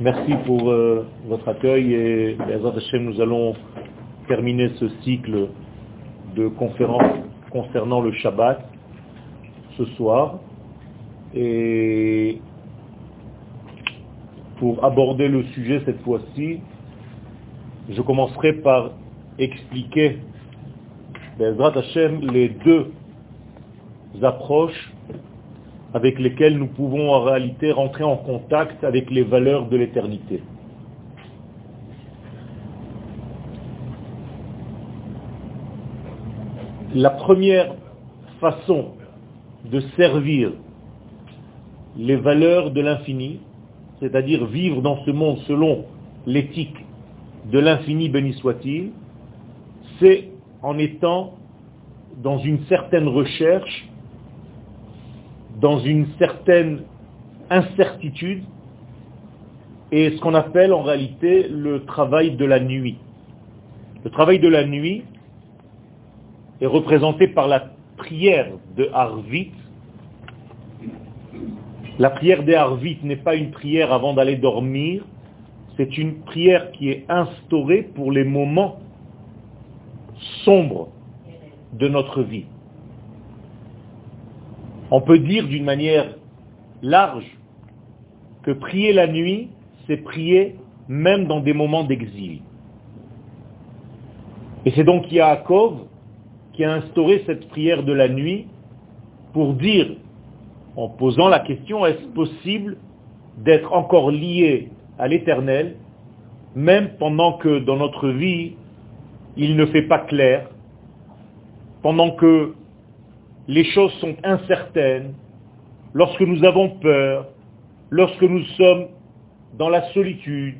Merci pour euh, votre accueil et nous allons terminer ce cycle de conférences concernant le Shabbat ce soir. Et pour aborder le sujet cette fois-ci, je commencerai par expliquer les deux approches avec lesquelles nous pouvons en réalité rentrer en contact avec les valeurs de l'éternité. La première façon de servir les valeurs de l'infini, c'est-à-dire vivre dans ce monde selon l'éthique de l'infini béni soit-il, c'est en étant dans une certaine recherche, dans une certaine incertitude, et ce qu'on appelle en réalité le travail de la nuit. Le travail de la nuit est représenté par la prière de Harvit. La prière de Harvit n'est pas une prière avant d'aller dormir, c'est une prière qui est instaurée pour les moments sombres de notre vie. On peut dire d'une manière large que prier la nuit, c'est prier même dans des moments d'exil. Et c'est donc Yaakov qui a instauré cette prière de la nuit pour dire, en posant la question, est-ce possible d'être encore lié à l'éternel, même pendant que dans notre vie, il ne fait pas clair, pendant que les choses sont incertaines, lorsque nous avons peur, lorsque nous sommes dans la solitude,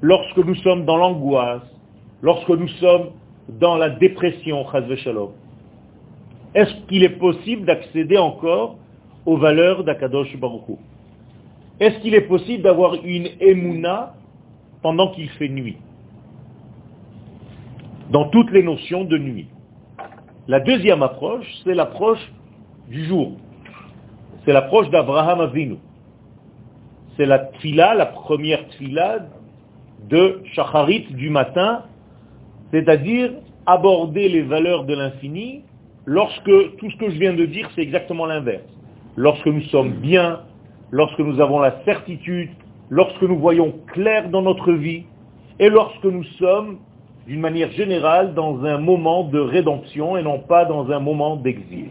lorsque nous sommes dans l'angoisse, lorsque nous sommes dans la dépression. Est-ce qu'il est possible d'accéder encore aux valeurs d'Akadosh Baruch Est-ce qu'il est possible d'avoir une émouna pendant qu'il fait nuit? Dans toutes les notions de nuit. La deuxième approche, c'est l'approche du jour. C'est l'approche d'Abraham Avinu. C'est la tfila, la première tfila de Shacharit du matin c'est-à-dire aborder les valeurs de l'infini lorsque tout ce que je viens de dire, c'est exactement l'inverse. Lorsque nous sommes bien, lorsque nous avons la certitude, lorsque nous voyons clair dans notre vie, et lorsque nous sommes, d'une manière générale, dans un moment de rédemption et non pas dans un moment d'exil.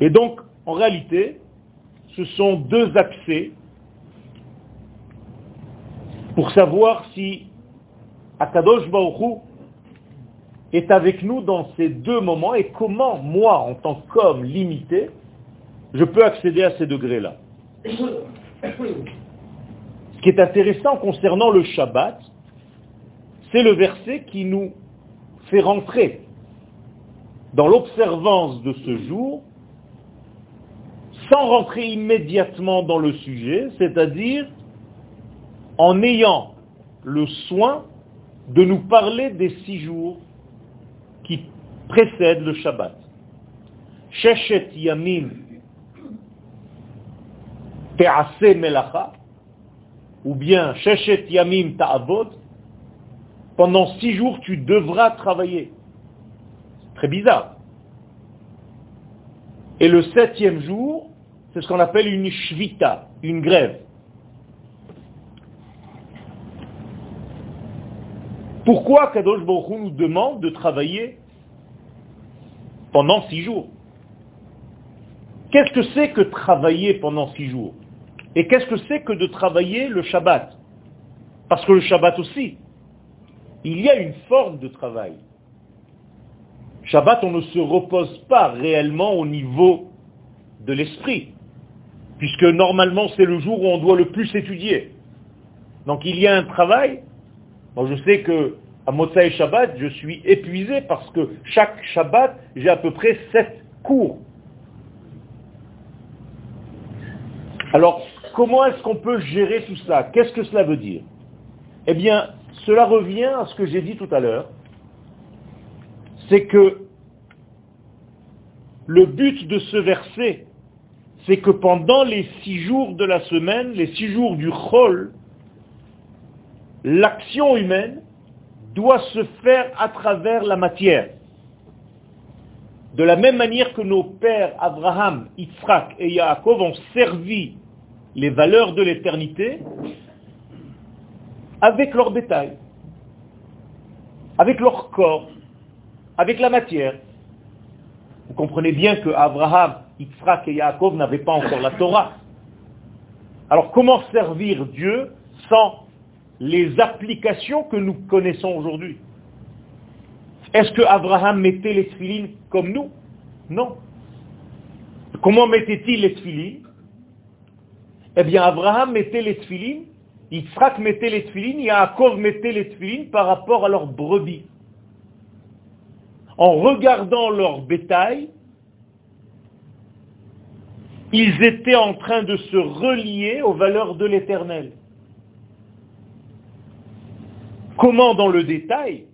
Et donc, en réalité, ce sont deux accès pour savoir si Akadosh Baruch est avec nous dans ces deux moments et comment moi, en tant qu'homme limité, je peux accéder à ces degrés-là. Ce qui est intéressant concernant le Shabbat, c'est le verset qui nous fait rentrer dans l'observance de ce jour sans rentrer immédiatement dans le sujet, c'est-à-dire en ayant le soin de nous parler des six jours qui précèdent le Shabbat. Sheshet Yamim Te'ase Melacha, ou bien Sheshet Yamim Ta'avod, pendant six jours tu devras travailler. Très bizarre. Et le septième jour, c'est ce qu'on appelle une shvita, une grève. Pourquoi Kadosh Baruch nous demande de travailler pendant six jours? Qu'est-ce que c'est que travailler pendant six jours? Et qu'est-ce que c'est que de travailler le Shabbat? Parce que le Shabbat aussi, il y a une forme de travail. Shabbat, on ne se repose pas réellement au niveau de l'esprit, puisque normalement c'est le jour où on doit le plus étudier. Donc il y a un travail je sais que à et Shabbat, je suis épuisé parce que chaque Shabbat, j'ai à peu près sept cours. Alors, comment est-ce qu'on peut gérer tout ça? Qu'est-ce que cela veut dire? Eh bien, cela revient à ce que j'ai dit tout à l'heure, c'est que le but de ce verset, c'est que pendant les six jours de la semaine, les six jours du Chol, l'action humaine doit se faire à travers la matière. De la même manière que nos pères Abraham, Yitzhak et Yaakov ont servi les valeurs de l'éternité avec leur bétail, avec leur corps, avec la matière. Vous comprenez bien que Abraham, Yitzhak et Yaakov n'avaient pas encore la Torah. Alors comment servir Dieu sans les applications que nous connaissons aujourd'hui? Est-ce que Abraham mettait les tefilines comme nous? Non. Comment mettait-il les tefilines? Eh bien, Abraham mettait les tefilines, Yitzhak mettait les tefilines, Yaakov mettait les tefilines par rapport à leurs brebis en regardant leur bétail, ils étaient en train de se relier aux valeurs de l'éternel. Comment dans le détail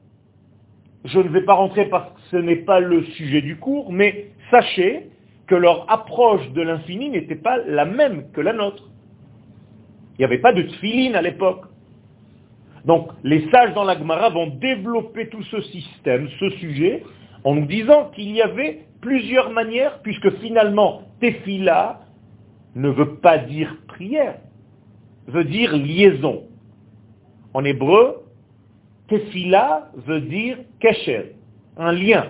Je ne vais pas rentrer parce que ce n'est pas le sujet du cours, mais sachez que leur approche de l'infini n'était pas la même que la nôtre. Il n'y avait pas de tfiline à l'époque. Donc, les sages dans la Gemara vont développer tout ce système, ce sujet, en nous disant qu'il y avait plusieurs manières, puisque finalement, tefila ne veut pas dire prière, veut dire liaison. En hébreu, tefila veut dire kesher, un lien.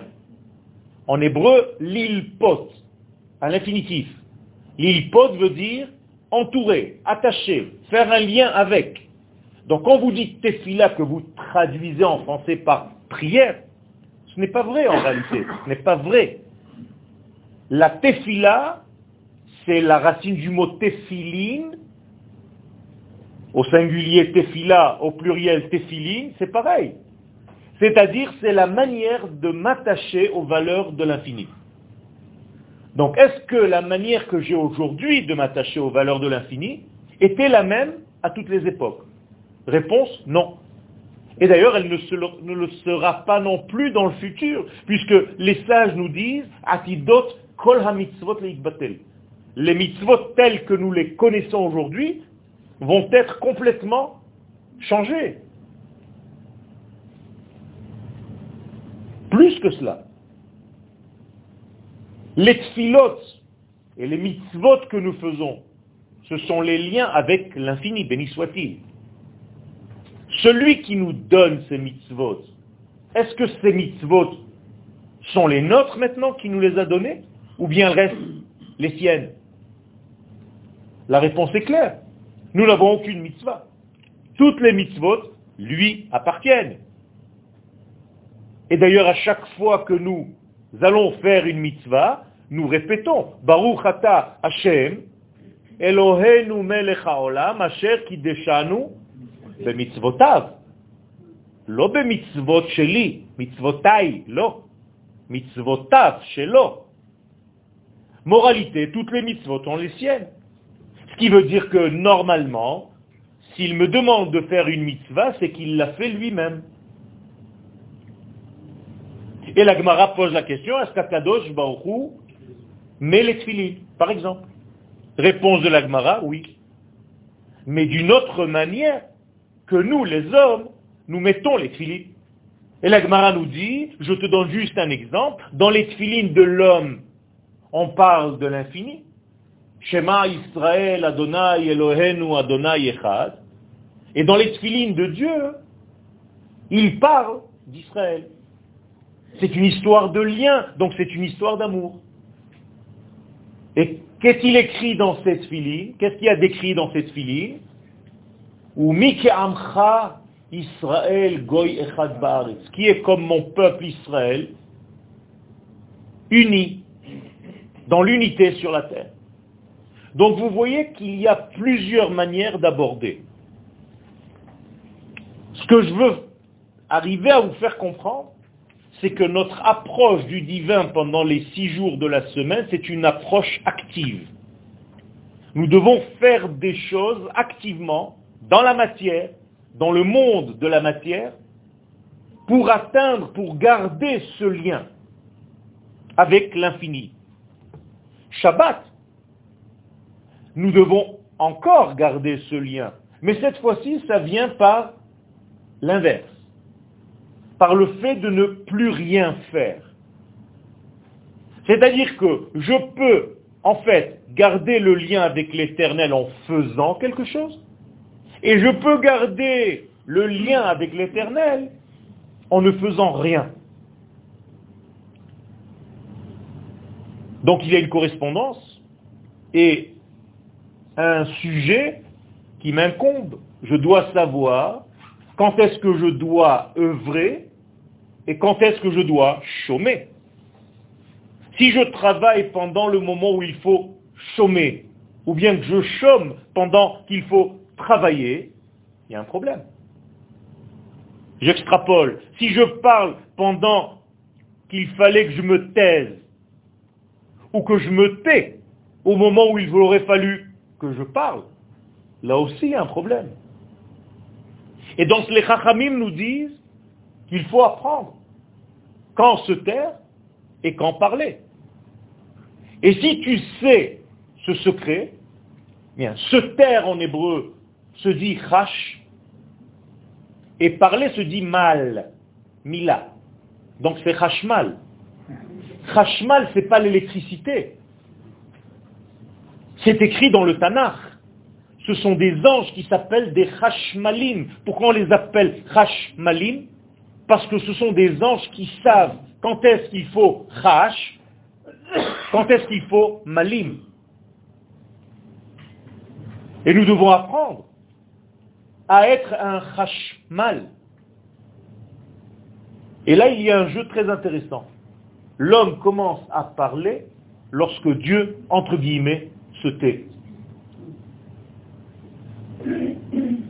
En hébreu, l'ilpot, un infinitif. L'ilpot veut dire entourer, attacher, faire un lien avec. Donc quand vous dites tefila que vous traduisez en français par prière, ce n'est pas vrai en réalité, ce n'est pas vrai. La tefila, c'est la racine du mot tefilin, au singulier tefila, au pluriel tefiline, c'est pareil. C'est-à-dire, c'est la manière de m'attacher aux valeurs de l'infini. Donc, est-ce que la manière que j'ai aujourd'hui de m'attacher aux valeurs de l'infini était la même à toutes les époques? Réponse, non. Et d'ailleurs, elle ne, le sera pas non plus dans le futur, puisque les sages nous disent, Atidot kol ha-mitzvot Les mitzvot tels que nous les connaissons aujourd'hui vont être complètement changés. Plus que cela. Les tfilot et les mitzvot que nous faisons, ce sont les liens avec l'infini, béni soit-il. Celui qui nous donne ces mitzvot, est-ce que ces mitzvot sont les nôtres maintenant qui nous les a donnés ou bien restent les siennes? La réponse est claire. Nous n'avons aucune mitzvah. Toutes les mitzvot lui appartiennent. Et d'ailleurs, à chaque fois que nous allons faire une mitzvah, nous répétons Baruch ata Hashem, Elohenu melech haolam, asher kideshanu במצוותיו, לא במצוות שלי, מצוותיי, לא. מצוותיו שלו. Moralité, toutes les mitzvot ont les siennes. Ce qui veut dire que normalement, s'il me demande de faire une mitzvah, c'est qu'il l'a fait lui-même. Et la Gemara pose la question, est-ce qu'Akadosh Baruchou met les tfilines, par exemple Réponse de la Gemara, oui. Mais d'une autre manière, que nous, les hommes, nous mettons les tfilines. Et la Gemara nous dit, je te donne juste un exemple, dans les tfilines de l'homme, on parle de l'infini. Shema Israël Adonai Elohenu Adonai Echad. Et dans les tfilines de Dieu, il parle d'Israël. C'est une histoire de lien, donc c'est une histoire d'amour. Et qu'est-ce qu'il écrit dans cette filine Qu'est-ce qu'il y a décrit dans cette filine ou Amcha Israël Goy Echad qui est comme mon peuple Israël, uni, dans l'unité sur la terre. Donc vous voyez qu'il y a plusieurs manières d'aborder. Ce que je veux arriver à vous faire comprendre, c'est que notre approche du divin pendant les six jours de la semaine, c'est une approche active. Nous devons faire des choses activement dans la matière, dans le monde de la matière, pour atteindre, pour garder ce lien avec l'infini. Shabbat, nous devons encore garder ce lien. Mais cette fois-ci, ça vient par l'inverse. Par le fait de ne plus rien faire. C'est-à-dire que je peux, en fait, garder le lien avec l'éternel en faisant quelque chose, et je peux garder le lien avec l'éternel en ne faisant rien. Donc il y a une correspondance et un sujet qui m'incombe. Je dois savoir quand est-ce que je dois œuvrer et quand est-ce que je dois chômer? Si je travaille pendant le moment où il faut chômer, ou bien que je chôme pendant qu'il faut travailler, il y a un problème. J'extrapole. Si je parle pendant qu'il fallait que je me taise, ou que je me tais au moment où il aurait fallu que je parle, là aussi il y a un problème. Et donc les Chachamim nous disent qu'il faut apprendre quand se taire et quand parler. Et si tu sais ce secret, bien, se taire en hébreu se dit chash, et parler se dit mal, mila. Donc c'est chashmal. Chashmal, c'est pas l'électricité. C'est écrit dans le Tanakh. Ce sont des anges qui s'appellent des chashmalim. Pourquoi on les appelle chashmalim Parce que ce sont des anges qui savent quand est-ce qu'il faut chash, quand est-ce qu'il faut malim. Et nous devons apprendre à être un chashmal. Et là, il y a un jeu très intéressant. L'homme commence à parler lorsque Dieu, entre guillemets, se tait.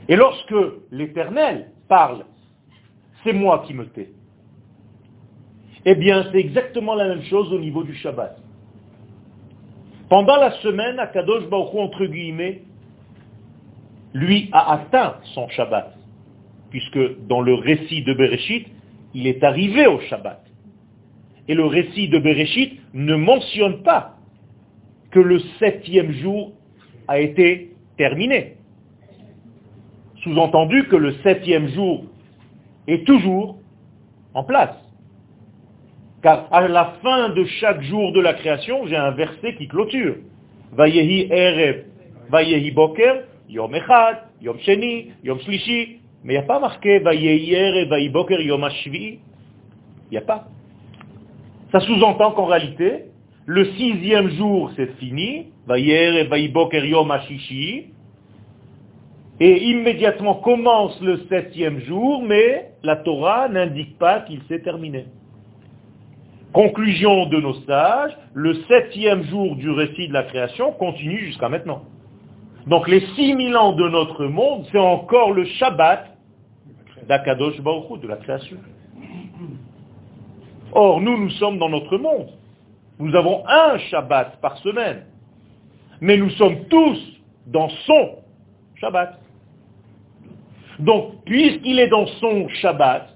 Et lorsque l'Éternel parle, c'est moi qui me tais. Eh bien, c'est exactement la même chose au niveau du Shabbat. Pendant la semaine, Akadosh Baruch entre guillemets, lui a atteint son Shabbat, puisque dans le récit de Bereshit, il est arrivé au Shabbat. Et le récit de Bereshit ne mentionne pas que le septième jour a été terminé. Sous-entendu que le septième jour est toujours en place. Car à la fin de chaque jour de la création, j'ai un verset qui clôture. Vayehi Erev, Vayehi Boker, Yom Echad, Yom Sheni, Yom Shlishi. Mais il n'y a pas marqué Vayehi Erev, Vayehi Boker, Yom Ashvi. Il n'y a pas. Ça sous-entend qu'en réalité, le sixième jour, c'est fini. Vayehi Erev, Vayehi Boker, Yom Ashishi. Et immédiatement commence le septième jour, mais la Torah n'indique pas qu'il s'est terminé. Conclusion de nos sages, le septième jour du récit de la création continue jusqu'à maintenant. Donc les six mille ans de notre monde, c'est encore le Shabbat d'Akadosh Baruch de la création. Or, nous, nous sommes dans notre monde. Nous avons un Shabbat par semaine. Mais nous sommes tous dans son Shabbat. Donc, puisqu'il est dans son Shabbat,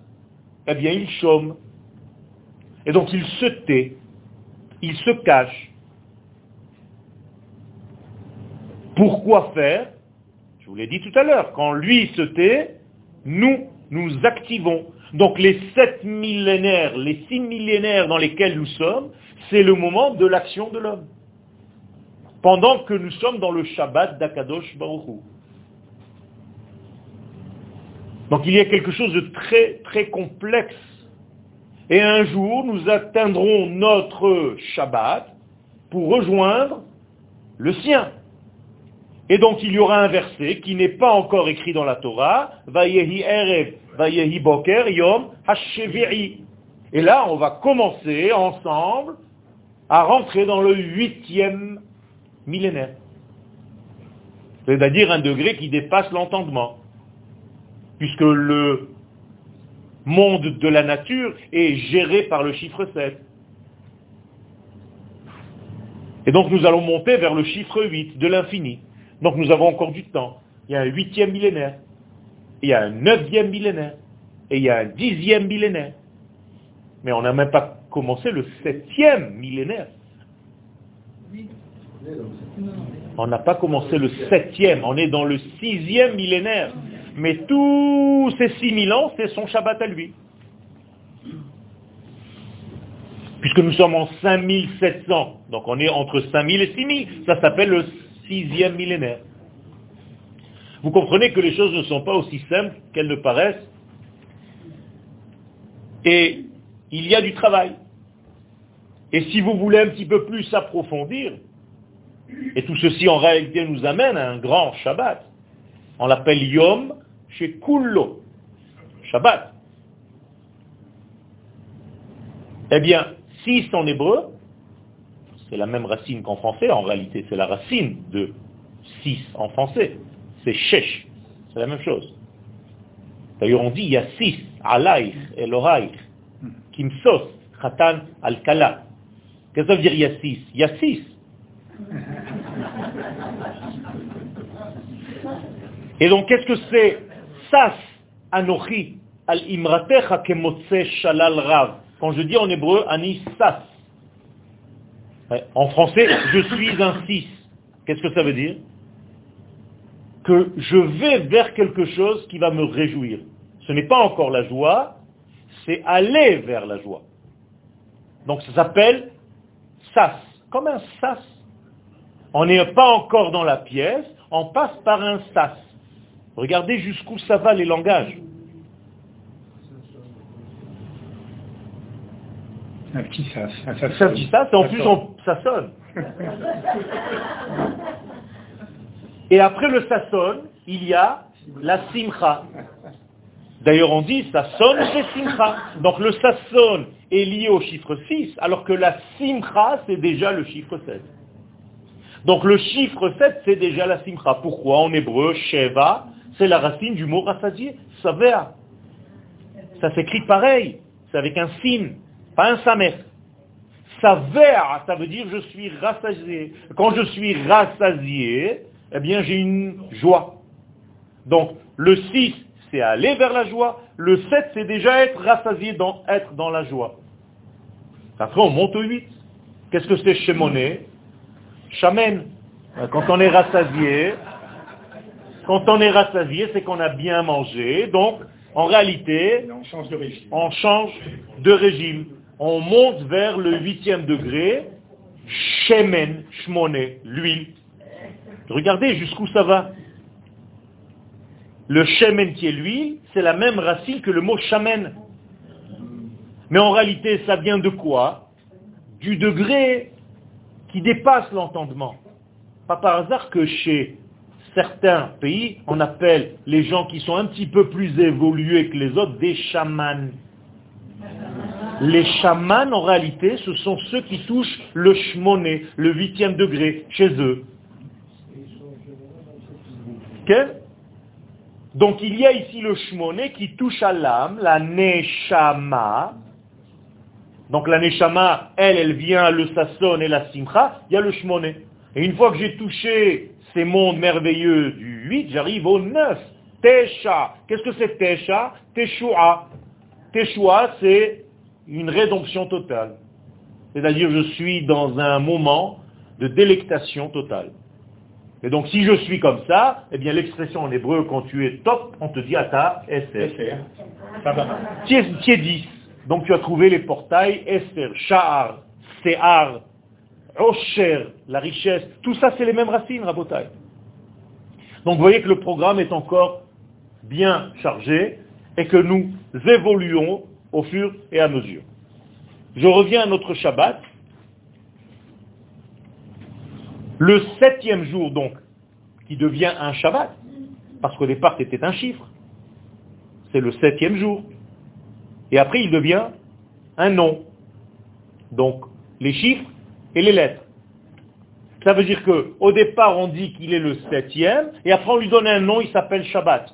eh bien, il chôme. Et donc il se tait, il se cache. Pourquoi faire? Je vous l'ai dit tout à l'heure, quand lui se tait, nous, nous activons. Donc les sept millénaires, les six millénaires dans lesquels nous sommes, c'est le moment de l'action de l'homme. Pendant que nous sommes dans le Shabbat d'Akadosh Baruch Donc il y a quelque chose de très très complexe et un jour, nous atteindrons notre Shabbat pour rejoindre le sien. Et donc il y aura un verset qui n'est pas encore écrit dans la Torah, Vayehi Erev, Vayehi Boker, Yom Hashevi'i. Et là, on va commencer ensemble à rentrer dans le huitième millénaire. C'est-à-dire un degré qui dépasse l'entendement. Puisque le monde de la nature est géré par le chiffre 7. Et donc nous allons monter vers le chiffre 8 de l'infini. Donc nous avons encore du temps. Il y a un huitième millénaire. Il y a un neuvième millénaire. et il y a un dixième millénaire. Mais on n'a même pas commencé le septième millénaire. On n'a pas commencé le septième, on est dans le sixième millénaire. Mais tous ces six mille ans, c'est son Shabbat à lui. Puisque nous sommes en 5700, donc on est entre 5000 et 6000, ça s'appelle le sixième millénaire. Vous comprenez que les choses ne sont pas aussi simples qu'elles ne paraissent. Et il y a du travail. Et si vous voulez un petit peu plus approfondir, et tout ceci en réalité nous amène à un grand Shabbat, on l'appelle Yom chez Kullo, Shabbat. Eh bien, 6 en hébreu, c'est la même racine qu'en français, en réalité c'est la racine de 6 en français, c'est Shesh, c'est la même chose. D'ailleurs on dit il y a 6, Alaïch, Eloraïch, Kimsos, Khatan, Al-Kala. Qu'est-ce que ça veut dire il y a 6 Il y a 6. Et donc qu'est-ce que c'est Sas, Anochi, Al-Imratecha, Kemotse, Shalal, Rav quand je dis en hébreu anisas, en français, je suis un 6. Qu'est-ce que ça veut dire? Que je vais vers quelque chose qui va me réjouir. Ce n'est pas encore la joie, c'est aller vers la joie. Donc ça s'appelle sas, comme un sas. On n'est pas encore dans la pièce, on passe par un sas. Regardez jusqu'où ça va les langages. Un petit sas. Un, petit sas, et en plus ça sonne. et après le sasson, il y a la simcha. D'ailleurs, on dit ça sonne c'est simcha. Donc le sasson est lié au chiffre 6, alors que la simcha, c'est déjà le chiffre 7. Donc le chiffre 7, c'est déjà la simcha. Pourquoi? En hébreu, sheva, c'est la racine du mot rassasié, savea. Ça s'écrit pareil, c'est avec un sin pas un samer. Saver, ça veut dire je suis rassasié. Quand je suis rassasié, eh bien j'ai une joie. Donc le 6, c'est aller vers la joie. Le 7, c'est déjà être rassasié, dans, être dans la joie. Après, on monte au 8. Qu'est-ce que c'est chez Monet? Chamen. Quand on est rassasié, quand on est rassasié, c'est qu'on a bien mangé. Donc, en réalité, on change de régime. On change de régime on monte vers le huitième degré, shemen, shmoné, l'huile. Regardez jusqu'où ça va. Le shemen qui est l'huile, c'est la même racine que le mot shamen. Mais en réalité, ça vient de quoi? Du degré qui dépasse l'entendement. Pas par hasard que chez certains pays, on appelle les gens qui sont un petit peu plus évolués que les autres des chamans. Les chamans, en réalité, ce sont ceux qui touchent le shmoné, le huitième degré, chez eux. Donc il y a ici le shmoné qui touche à l'âme, la neshama. Donc la neshama, elle, elle vient le sasson et la simcha, il y a le shmoné. Et une fois que j'ai touché ces mondes merveilleux du 8, j'arrive au 9. Tesha. Qu'est-ce que c'est Tesha? Teshua. Teshua, c'est une rédemption totale. C'est-à-dire je suis dans un moment de délectation totale. Et donc si je suis comme ça, eh bien l'expression en hébreu, quand tu es top, on te dit Ata Esther. Tu es 10. Donc tu as trouvé les portails Esther, Sha'ar, Se'ar, Osher, la richesse. Tout ça, c'est les mêmes racines, Rabotai. Donc vous voyez que le programme est encore bien chargé et que nous évoluons au fur et à mesure. Je reviens à notre Shabbat. Le septième jour, donc, qui devient un Shabbat, parce qu'au départ c'était un chiffre, c'est le septième jour. Et après il devient un nom. Donc, les chiffres et les lettres. Ça veut dire qu'au départ on dit qu'il est le septième, et après on lui donne un nom, il s'appelle Shabbat.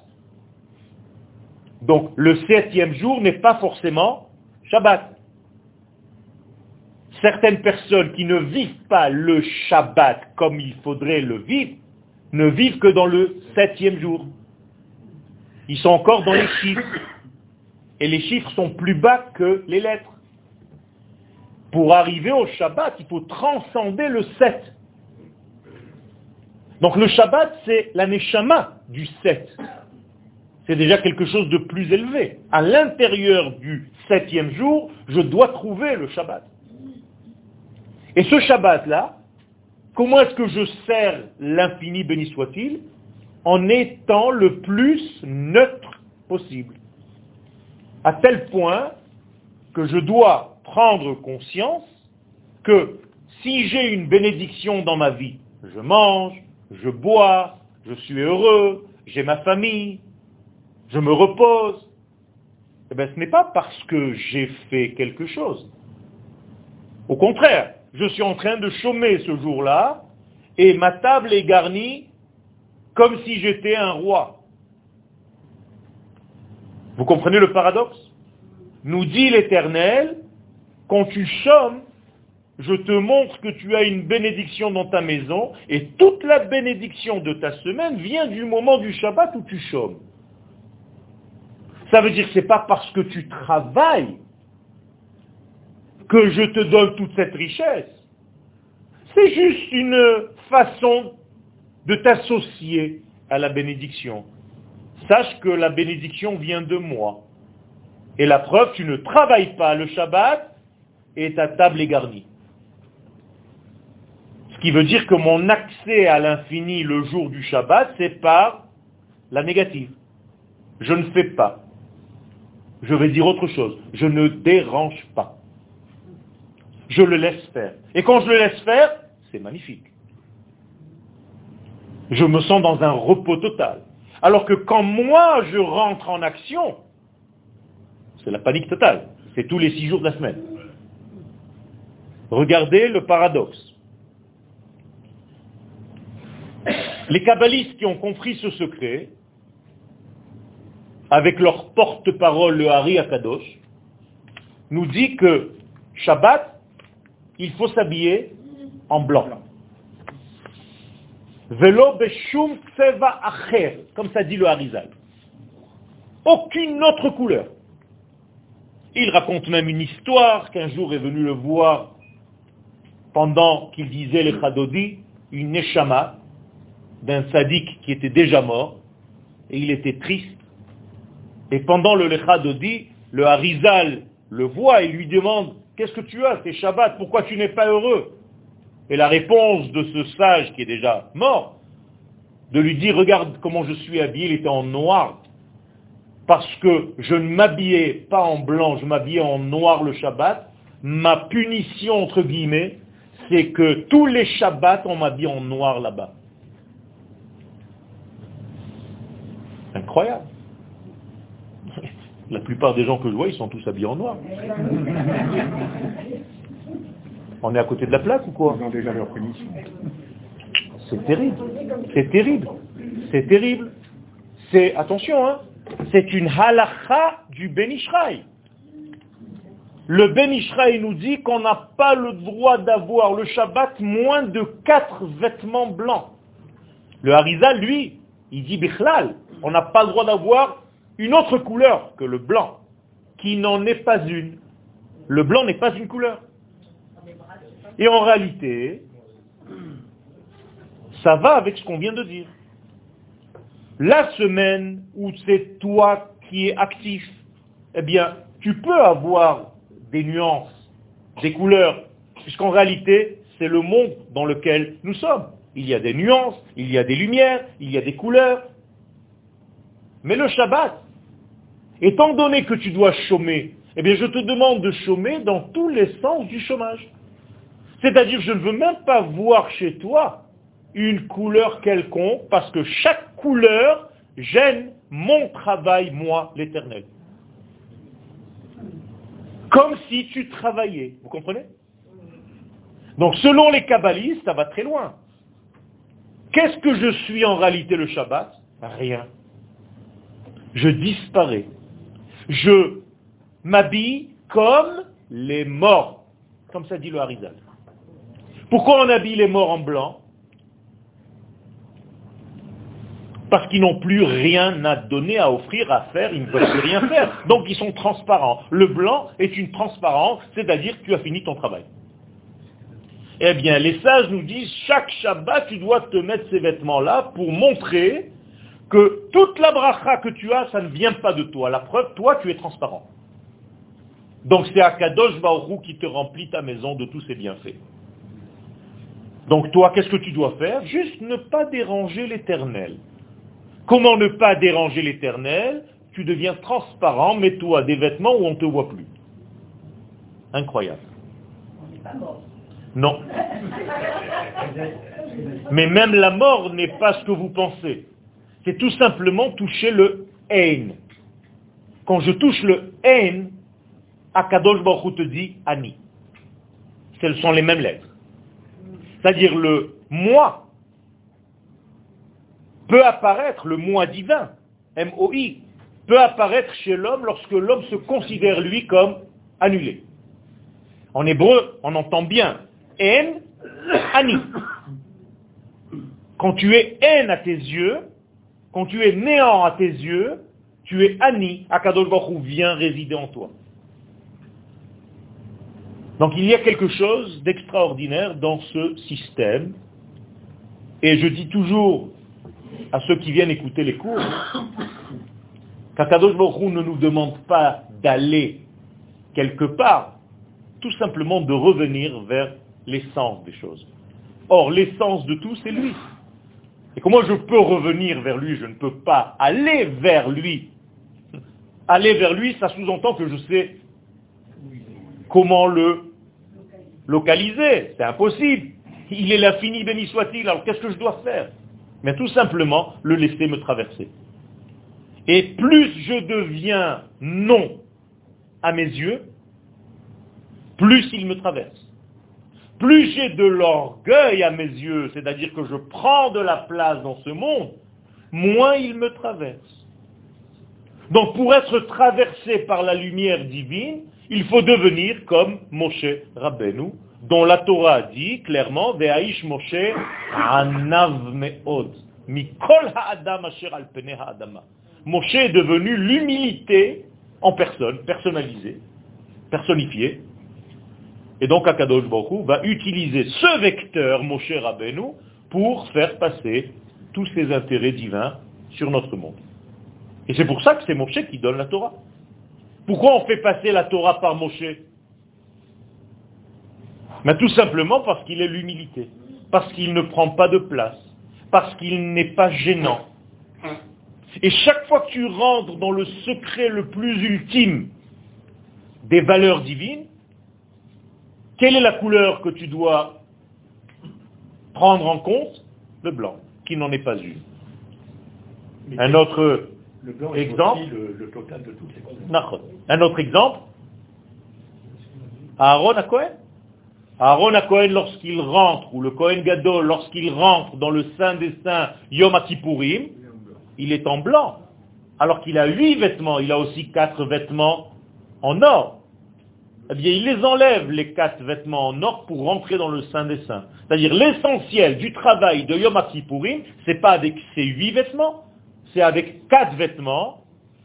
Donc le septième jour n'est pas forcément Shabbat. Certaines personnes qui ne vivent pas le Shabbat comme il faudrait le vivre, ne vivent que dans le septième jour. Ils sont encore dans les chiffres. et les chiffres sont plus bas que les lettres. Pour arriver au Shabbat, il faut transcender le 7. Donc le Shabbat, c'est la du 7. C'est déjà quelque chose de plus élevé. À l'intérieur du septième jour, je dois trouver le Shabbat. Et ce Shabbat-là, comment est-ce que je sers l'infini, béni soit-il? En étant le plus neutre possible. À tel point que je dois prendre conscience que si j'ai une bénédiction dans ma vie, je mange, je bois, je suis heureux, j'ai ma famille, je me repose, eh bien, ce n'est pas parce que j'ai fait quelque chose. Au contraire, je suis en train de chômer ce jour-là, et ma table est garnie comme si j'étais un roi. Vous comprenez le paradoxe? Nous dit l'Éternel, quand tu chômes, je te montre que tu as une bénédiction dans ta maison, et toute la bénédiction de ta semaine vient du moment du Shabbat où tu chômes. Ça veut dire que ce n'est pas parce que tu travailles que je te donne toute cette richesse. C'est juste une façon de t'associer à la bénédiction. Sache que la bénédiction vient de moi. Et la preuve, tu ne travailles pas le Shabbat et ta table est garnie. Ce qui veut dire que mon accès à l'infini le jour du Shabbat, c'est par la négative. Je ne fais pas. Je vais dire autre chose. Je ne dérange pas. Je le laisse faire. Et quand je le laisse faire, c'est magnifique. Je me sens dans un repos total. Alors que quand moi je rentre en action, c'est la panique totale. C'est tous les six jours de la semaine. Regardez le paradoxe. Les kabbalistes qui ont compris ce secret, avec leur porte-parole, le Hari Akadosh, nous dit que Shabbat, il faut s'habiller en blanc. Velo beshum tseva acher, comme ça dit le Harizal. Aucune autre couleur. Il raconte même une histoire qu'un jour est venu le voir pendant qu'il disait les Chadodi, une neshama d'un sadique qui était déjà mort, et il était triste. Et pendant le Lechadodi, le Harizal le voit et lui demande, qu'est-ce que tu as, c'est Shabbat, pourquoi tu n'es pas heureux? Et la réponse de ce sage qui est déjà mort, de lui dire, regarde comment je suis habillé, il était en noir, parce que je ne m'habillais pas en blanc, je m'habillais en noir le Shabbat, ma punition, entre guillemets, c'est que tous les Shabbats, on m'habille en noir là-bas. Incroyable. La plupart des gens que je vois, ils sont tous habillés en noir. On est à côté de la plaque ou quoi? C'est terrible. C'est terrible. C'est terrible. C'est, attention, hein, c'est une halakha du Benishraï. Le Benishraï nous dit qu'on n'a pas le droit d'avoir le Shabbat moins de quatre vêtements blancs. Le Harizal, lui, il dit Bichlal, on n'a pas le droit d'avoir une autre couleur que le blanc, qui n'en est pas une. Le blanc n'est pas une couleur. Et en réalité, ça va avec ce qu'on vient de dire. La semaine où c'est toi qui es actif, eh bien, tu peux avoir des nuances, des couleurs, puisqu'en réalité, c'est le monde dans lequel nous sommes. Il y a des nuances, il y a des lumières, il y a des couleurs. Mais le Shabbat, étant donné que tu dois chômer, eh bien je te demande de chômer dans tous les sens du chômage. C'est-à-dire je ne veux même pas voir chez toi une couleur quelconque, parce que chaque couleur gêne mon travail, moi, l'éternel. Comme si tu travaillais. Vous comprenez? Donc selon les kabbalistes, ça va très loin. Qu'est-ce que je suis en réalité le Shabbat? Rien. Je disparais. Je m'habille comme les morts. Comme ça dit le Harizal. Pourquoi on habille les morts en blanc? Parce qu'ils n'ont plus rien à donner, à offrir, à faire, ils ne peuvent plus rien faire. Donc ils sont transparents. Le blanc est une transparence, c'est-à-dire que tu as fini ton travail. Eh bien, les sages nous disent, chaque Shabbat, tu dois te mettre ces vêtements-là pour montrer que toute la bracha que tu as, ça ne vient pas de toi. La preuve, toi, tu es transparent. Donc c'est Akadosh Baoru qui te remplit ta maison de tous ses bienfaits. Donc toi, qu'est-ce que tu dois faire? Juste ne pas déranger l'éternel. Comment ne pas déranger l'éternel? Tu deviens transparent, mets-toi des vêtements où on ne te voit plus. Incroyable. Non. Mais même la mort n'est pas ce que vous pensez. C'est tout simplement toucher le haine. Quand je touche le haine, Akadosh Baruch te dit Ani. Ce sont les mêmes lettres. C'est-à-dire le moi peut apparaître, le moi divin, M-O-I, peut apparaître chez l'homme lorsque l'homme se considère lui comme annulé. En hébreu, on entend bien en, ani. Quand tu es haine à tes yeux, quand tu es néant à tes yeux, tu es ani, Baruch vient résider en toi. Donc il y a quelque chose d'extraordinaire dans ce système. Et je dis toujours à ceux qui viennent écouter les cours, qu'Akadosh Baruch ne nous demande pas d'aller quelque part, tout simplement de revenir vers l'essence des choses. Or, l'essence de tout, c'est lui. Et comment je peux revenir vers lui Je ne peux pas aller vers lui. Aller vers lui, ça sous-entend que je sais comment le localiser. C'est impossible. Il est là fini, béni soit-il. Alors qu'est-ce que je dois faire? Mais tout simplement le laisser me traverser. Et plus je deviens non à mes yeux, plus il me traverse. Plus j'ai de l'orgueil à mes yeux, c'est-à-dire que je prends de la place dans ce monde, moins il me traverse. Donc pour être traversé par la lumière divine, il faut devenir comme Moshe Rabbeinu, dont la Torah dit clairement, Ve'aish Moshe anav me'od, mikol ha'adam asher al ha'adama. Moshe est devenu l'humilité en personne, personnalisée, personnifiée, et donc Akadosh Baruch va utiliser ce vecteur, Moshe Rabbeinu, pour faire passer tous ses intérêts divins sur notre monde. Et c'est pour ça que c'est Moshe qui donne la Torah. Pourquoi on fait passer la Torah par Moshe? Mais Tout simplement parce qu'il est l'humilité, parce qu'il ne prend pas de place, parce qu'il n'est pas gênant. Et chaque fois que tu rentres dans le secret le plus ultime des valeurs divines, quelle est la couleur que tu dois prendre en compte? Le blanc, qui n'en est pas une. Un autre exemple. Un autre exemple. Aaron à Cohen? Aaron à Cohen, lorsqu'il rentre, ou le Cohen Gadol, lorsqu'il rentre dans le Saint des Saints Yom Kippourim, il est en blanc. Alors qu'il a huit vêtements, il a aussi quatre vêtements en or eh bien, il les enlève, les quatre vêtements en or, pour rentrer dans le Saint des Saints. C'est-à-dire, l'essentiel du travail de Yom Kippourim, c'est pas avec ces huit vêtements, c'est avec quatre vêtements,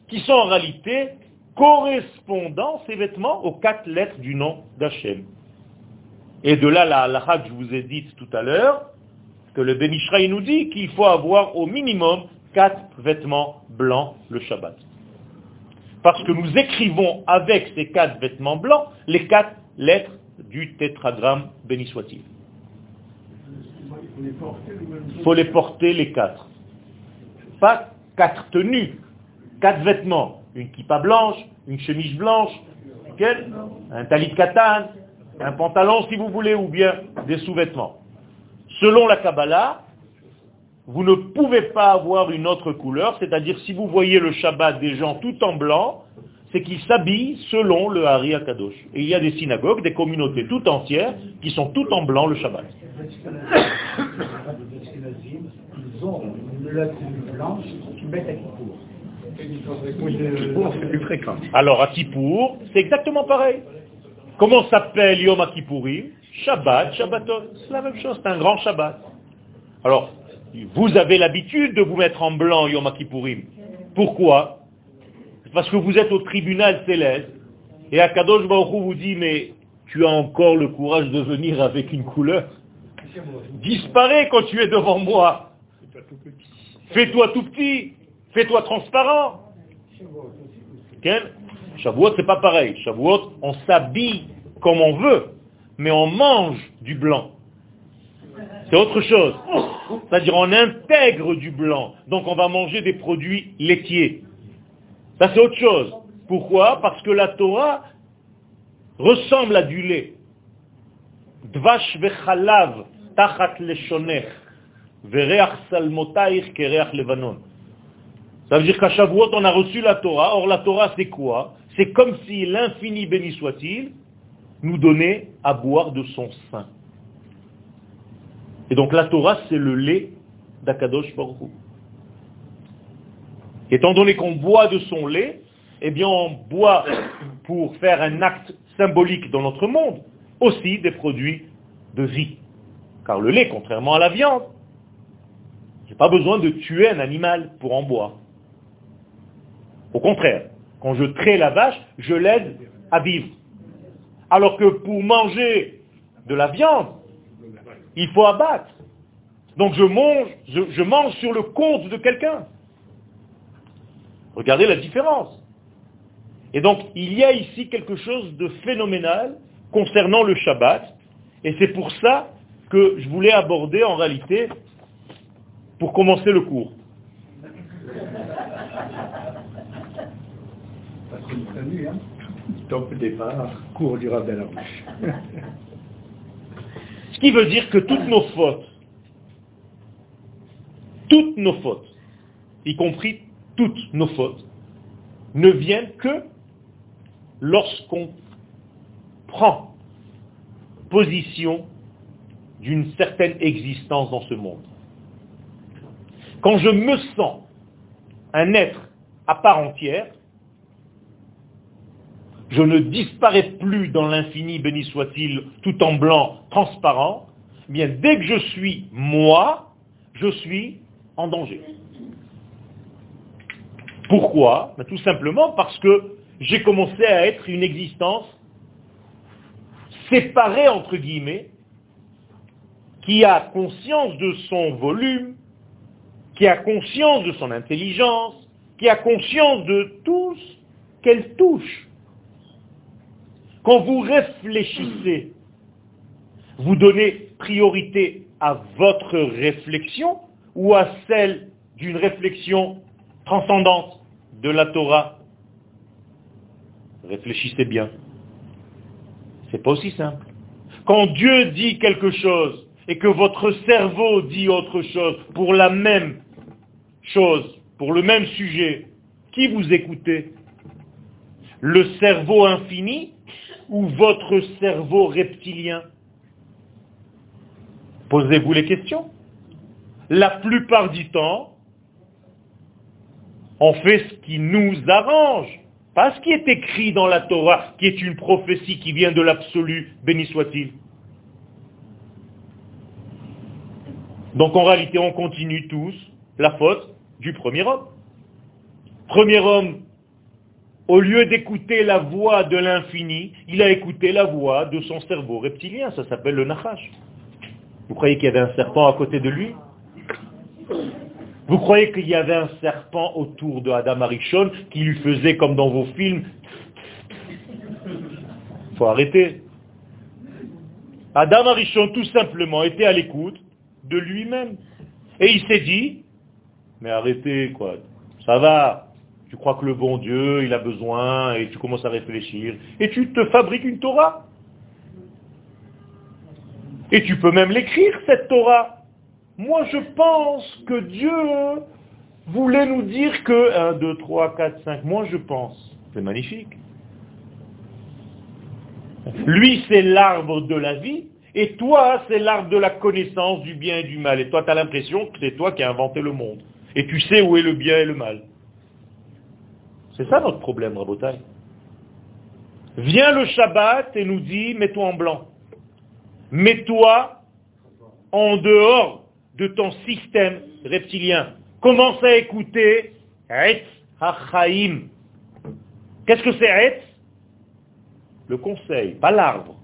qui sont en réalité correspondants, ces vêtements, aux quatre lettres du nom d'Hachem. Et de là, la halakha que je vous ai dite tout à l'heure, que le Benishraï nous dit qu'il faut avoir au minimum quatre vêtements blancs le Shabbat parce que nous écrivons avec ces quatre vêtements blancs les quatre lettres du tétragramme, béni soit-il. Il faut les porter les quatre. Pas quatre tenues, quatre vêtements. Une kippa blanche, une chemise blanche, un talit katan, un pantalon si vous voulez, ou bien des sous-vêtements. Selon la Kabbalah, vous ne pouvez pas avoir une autre couleur, c'est-à-dire si vous voyez le Shabbat des gens tout en blanc, c'est qu'ils s'habillent selon le Hari Akadosh. Et il y a des synagogues, des communautés tout entières qui sont tout en blanc le Shabbat. Alors à Kippour, c'est exactement pareil. Comment s'appelle Yom Kippourim Shabbat, Shabbaton. C'est la même chose, c'est un grand Shabbat. Alors, Vous avez l'habitude de vous mettre en blanc, Yom Kippourim. Pourquoi? Parce que vous êtes au tribunal céleste, et Akadosh Baruch vous dit, mais tu as encore le courage de venir avec une couleur Disparais quand tu es devant moi. Fais-toi tout petit. Fais-toi transparent. Shavuot, c'est pas pareil. Shavuot, on s'habille comme on veut, mais on mange du blanc. C'est autre chose. C'est-à-dire on intègre du blanc. Donc on va manger des produits laitiers. Ça c'est autre chose. Pourquoi? Parce que la Torah ressemble à du lait. Dvash vechalav tachat levanon. Ça veut dire qu'à Shavuot, on a reçu la Torah. Or, la Torah, c'est quoi? C'est comme si l'infini, béni soit-il, nous donnait à boire de son sein. Et donc, la Torah, c'est le lait d'Akadosh Baruch Étant donné qu'on boit de son lait, eh bien, on boit pour faire un acte symbolique dans notre monde, aussi des produits de vie. Car le lait, contrairement à la viande, je n'ai pas besoin de tuer un animal pour en boire. Au contraire, quand je crée la vache, je l'aide à vivre. Alors que pour manger de la viande, il faut abattre. Donc je mange, je, mange sur le compte de quelqu'un. Regardez la différence. Et donc il y a ici quelque chose de phénoménal concernant le Shabbat. Et c'est pour ça que je voulais aborder en réalité pour commencer le cours. Hein. Donc départ, cours du de la Ce qui veut dire que toutes nos fautes, toutes nos fautes, y compris toutes nos fautes, ne viennent que lorsqu'on prend position d'une certaine existence dans ce monde. Quand je me sens un être à part entière, je ne disparais plus dans l'infini, béni soit-il, tout en blanc, transparent, eh bien dès que je suis moi, je suis en danger. Pourquoi? Ben, Tout simplement parce que j'ai commencé à être une existence séparée, entre guillemets, qui a conscience de son volume, qui a conscience de son intelligence, qui a conscience de tout ce qu'elle touche. Quand vous réfléchissez, vous donnez priorité à votre réflexion ou à celle d'une réflexion transcendante de la Torah? Réfléchissez bien. C'est pas aussi simple. Quand Dieu dit quelque chose et que votre cerveau dit autre chose pour la même chose, pour le même sujet, qui vous écoutez? Le cerveau infini ou votre cerveau reptilien? Posez-vous les questions. La plupart du temps, on fait ce qui nous arrange, pas ce qui est écrit dans la Torah, qui est une prophétie qui vient de l'absolu, béni soit-il. Donc en réalité, on continue tous la faute du premier homme. Premier homme au lieu d'écouter la voix de l'infini, il a écouté la voix de son cerveau reptilien. Ça s'appelle le Nachash. Vous croyez qu'il y avait un serpent à côté de lui? Vous croyez qu'il y avait un serpent autour de Adam Arishon qui lui faisait comme dans vos films? Il faut arrêter. Adam Arishon tout simplement était à l'écoute de lui-même. Et il s'est dit, mais arrêtez quoi, ça va, tu crois que le bon Dieu, il a besoin, et tu commences à réfléchir, et tu te fabriques une Torah. Et tu peux même l'écrire, cette Torah. Moi, je pense que Dieu voulait nous dire que 1, 2, 3, 4, 5, moi je pense. C'est magnifique. Lui, c'est l'arbre de la vie, et toi, c'est l'arbre de la connaissance du bien et du mal. Et toi, tu as l'impression que c'est toi qui as inventé le monde. Et tu sais où est le bien et le mal. C'est ça notre problème, Rabotai. Vient le Shabbat et nous dit, mets-toi en blanc. Mets-toi en dehors de ton système reptilien. Commence à écouter Etz HaChaim. Qu'est-ce que c'est Etz? Le conseil, pas l'arbre.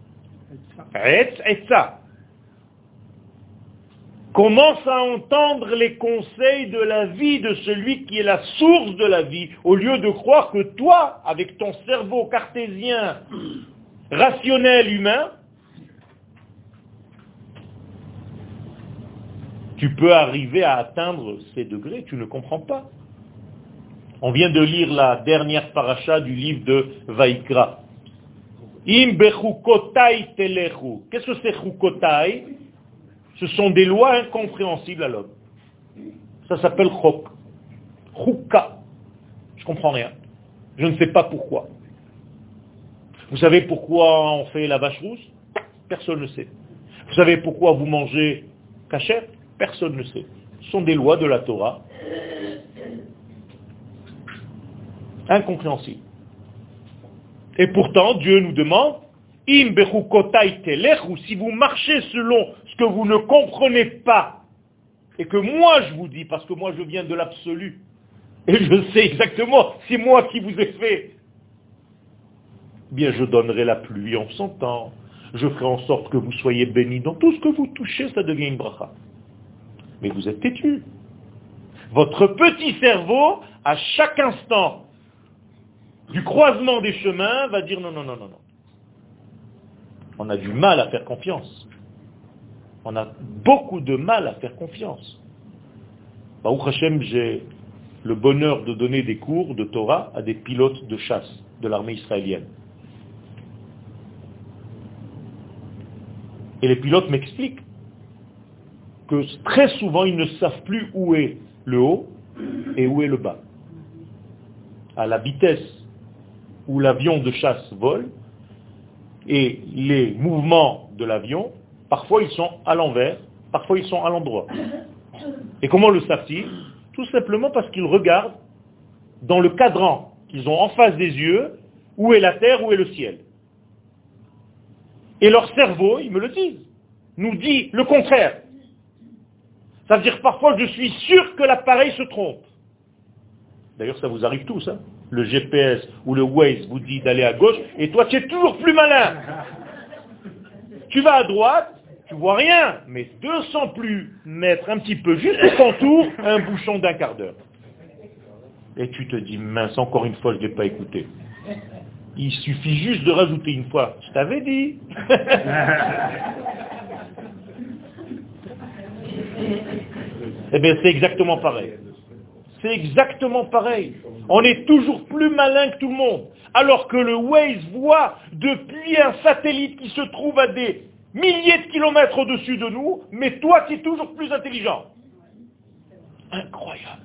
Etz, Etza. Commence à entendre les conseils de la vie de celui qui est la source de la vie, au lieu de croire que toi, avec ton cerveau cartésien, rationnel, humain, tu peux arriver à atteindre ces degrés, tu ne comprends pas. On vient de lire la dernière paracha du livre de Vaikra. Im. Qu'est-ce que c'est chukotai? Ce sont des lois incompréhensibles à l'homme. Ça s'appelle chok. Chuka. Je comprends rien. Je ne sais pas pourquoi. Vous savez pourquoi on fait la vache rousse? Personne ne sait. Vous savez pourquoi vous mangez cachère? Personne ne sait. Ce sont des lois de la Torah. Incompréhensibles. Et pourtant, Dieu nous demande, im si vous marchez selon que vous ne comprenez pas, et que moi je vous dis, parce que moi je viens de l'absolu, et je sais exactement, c'est moi qui vous ai fait, eh bien je donnerai la pluie en son temps, je ferai en sorte que vous soyez bénis dans tout ce que vous touchez, ça devient une bracha mais vous êtes têtu. Votre petit cerveau, à chaque instant du croisement des chemins, va dire non, non, non, non, non. On a du mal à faire confiance. On a beaucoup de mal à faire confiance. Baruch Hashem, j'ai le bonheur de donner des cours de Torah à des pilotes de chasse de l'armée israélienne. Et les pilotes m'expliquent que très souvent, ils ne savent plus où est le haut et où est le bas. À la vitesse où l'avion de chasse vole et les mouvements de l'avion, parfois ils sont à l'envers, parfois ils sont à l'endroit. Et comment le savent-ils? Tout simplement parce qu'ils regardent dans le cadran qu'ils ont en face des yeux, où est la terre, où est le ciel. Et leur cerveau, ils me le disent, nous dit le contraire. Ça veut dire parfois je suis sûr que l'appareil se trompe. D'ailleurs, ça vous arrive tous. Hein le GPS ou le Waze vous dit d'aller à gauche, et toi tu es toujours plus malin. Tu vas à droite, tu vois rien, mais 200 plus mettre un petit peu juste au contour, un bouchon d'un quart d'heure. Et tu te dis, mince, encore une fois, je ne l'ai pas écouté. Il suffit juste de rajouter une fois. Je t'avais dit. Eh bien, c'est exactement pareil. C'est exactement pareil. On est toujours plus malin que tout le monde. Alors que le Waze voit depuis un satellite qui se trouve à des milliers de kilomètres au-dessus de nous, mais toi tu es toujours plus intelligent. Incroyable.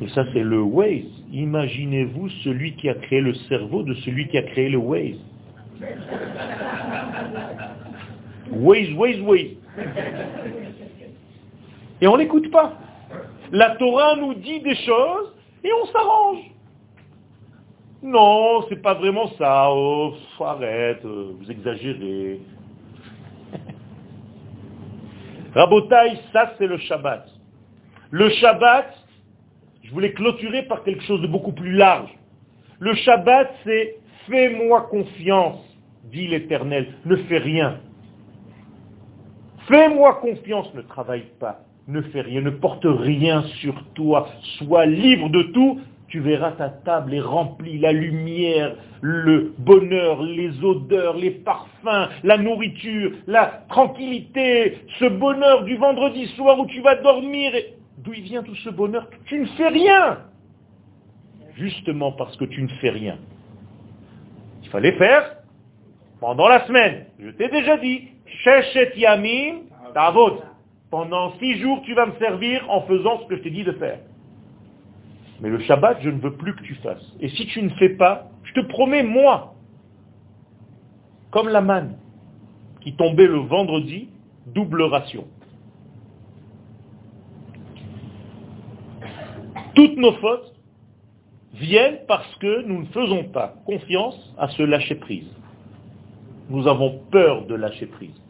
Et ça c'est le Waze. Imaginez-vous celui qui a créé le cerveau de celui qui a créé le Waze. Waze, Waze, Waze. Et on n'écoute pas. La Torah nous dit des choses et on s'arrange. Non, c'est pas vraiment ça. Oh, arrête, euh, vous exagérez. Rabotaï, ça c'est le Shabbat. Le Shabbat, je voulais clôturer par quelque chose de beaucoup plus large. Le Shabbat, c'est fais-moi confiance, dit l'Éternel, ne fais rien. Fais-moi confiance, ne travaille pas ne fais rien, ne porte rien sur toi, sois libre de tout, tu verras ta table est remplie, la lumière, le bonheur, les odeurs, les parfums, la nourriture, la tranquillité, ce bonheur du vendredi soir où tu vas dormir. D'où vient tout ce bonheur Tu ne fais rien? Justement parce que tu ne fais rien. Il fallait faire pendant la semaine. Je t'ai déjà dit, Sheshet Yamim, Tavod. Pendant six jours, tu vas me servir en faisant ce que je t'ai dit de faire. Mais le Shabbat, je ne veux plus que tu fasses. Et si tu ne fais pas, je te promets, moi, comme la manne qui tombait le vendredi, double ration. Toutes nos fautes viennent parce que nous ne faisons pas confiance à ce lâcher prise. Nous avons peur de lâcher prise.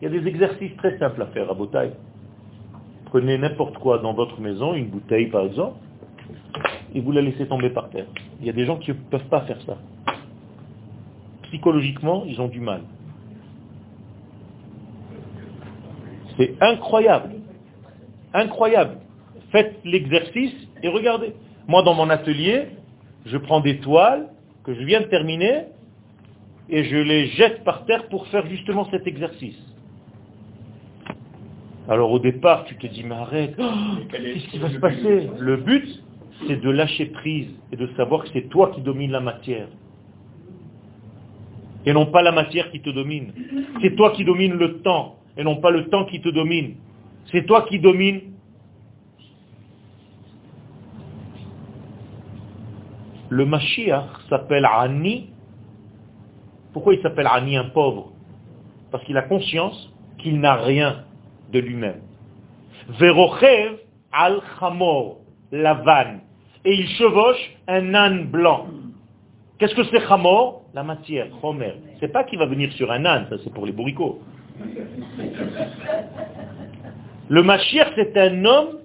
Il y a des exercices très simples à faire à Botaï. Prenez n'importe quoi dans votre maison, une bouteille par exemple, et vous la laissez tomber par terre. Il y a des gens qui ne peuvent pas faire ça. Psychologiquement, ils ont du mal. C'est incroyable. Incroyable. Faites l'exercice et regardez. Moi, dans mon atelier, je prends des toiles que je viens de terminer et je les jette par terre pour faire justement cet exercice. Alors au départ, tu te dis, mais arrête, oh, qu'est-ce qui va se passer? Le but, c'est de lâcher prise et de savoir que c'est toi qui domines la matière. Et non pas la matière qui te domine. C'est toi qui domines le temps et non pas le temps qui te domine. C'est toi qui domines. Le Mashiach s'appelle Ani. Pourquoi il s'appelle Ani, un pauvre? Parce qu'il a conscience qu'il n'a rien de lui-même. Verochev al-Chamor, la vanne. Et il chevauche un âne blanc. Qu'est-ce que c'est Chamor? La matière, Chomer. C'est pas qu'il va venir sur un âne, ça c'est pour les bourricots. Le Mashiach, c'est un homme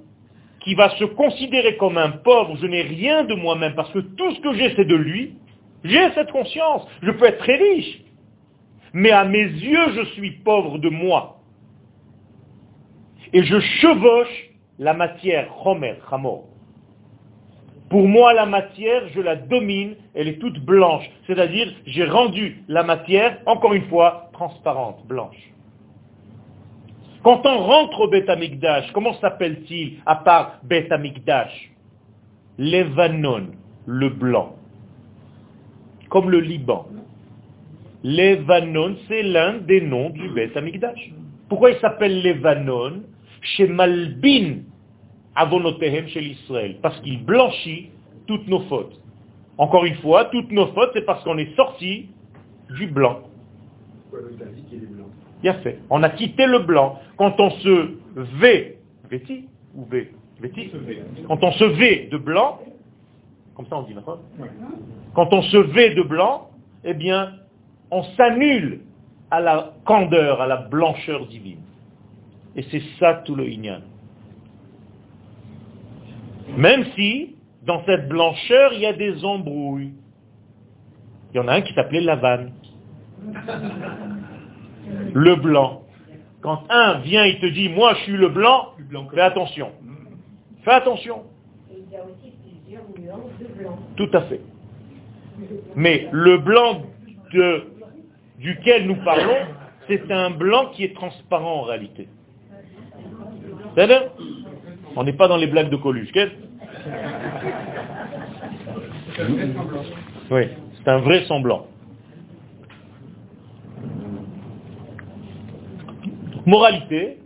qui va se considérer comme un pauvre, je n'ai rien de moi-même, parce que tout ce que j'ai, c'est de lui. J'ai cette conscience. Je peux être très riche. Mais à mes yeux, je suis pauvre de moi. Et je chevauche la matière, Chomer, Chamor. Pour moi, la matière, je la domine, elle est toute blanche. C'est-à-dire, j'ai rendu la matière, encore une fois, transparente, blanche. Quand on rentre au Beth Amikdash, comment s'appelle-t-il à part Beth Amikdash? Levanon, le blanc. Comme le Liban. Levanon, c'est l'un des noms du Beth Amikdash. Pourquoi il s'appelle Levanon? Chez Malbin, Avonotehem chez l'Israël. Parce qu'il blanchit toutes nos fautes. Encore une fois, toutes nos fautes, c'est parce qu'on est sorti du blanc. Bien fait. On a quitté le blanc. Quand on se vêt, vêti ou vêt Quand on se vêt de blanc, comme ça on dit, d'accord Quand on se vêt de blanc, eh bien, on s'annule à la candeur, à la blancheur divine. Et c'est ça tout le Inyan. Même si, dans cette blancheur, il y a des embrouilles. Il y en a un qui s'appelait Lavanne le blanc. Quand un vient, il te dit, moi je suis le blanc, fais attention. Fais attention. Il y a aussi plusieurs nuances de blanc. Tout à fait. Mais le blanc de, duquel nous parlons, c'est un blanc qui est transparent en réalité. On n'est pas dans les blagues de Coluche, Oui, c'est un vrai semblant. Moralité,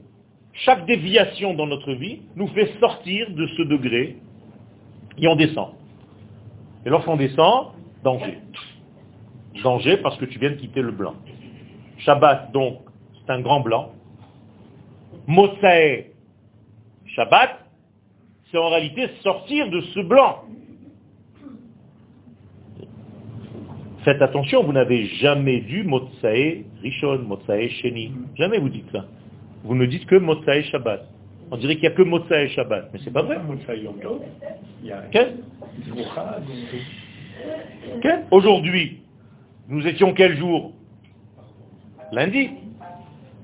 chaque déviation dans notre vie nous fait sortir de ce degré et on descend. Et lorsqu'on descend, danger. Danger parce que tu viens de quitter le blanc. Shabbat, donc, c'est un grand blanc. Motsae, Shabbat, c'est en réalité sortir de ce blanc. Faites attention, vous n'avez jamais vu Motsae Rishon, Motsae Sheni. Jamais vous dites ça. Vous ne dites que Motsae Shabbat. On dirait qu'il n'y a que Motsae Shabbat, mais c'est pas vrai. Aujourd'hui, nous étions quel jour? Lundi.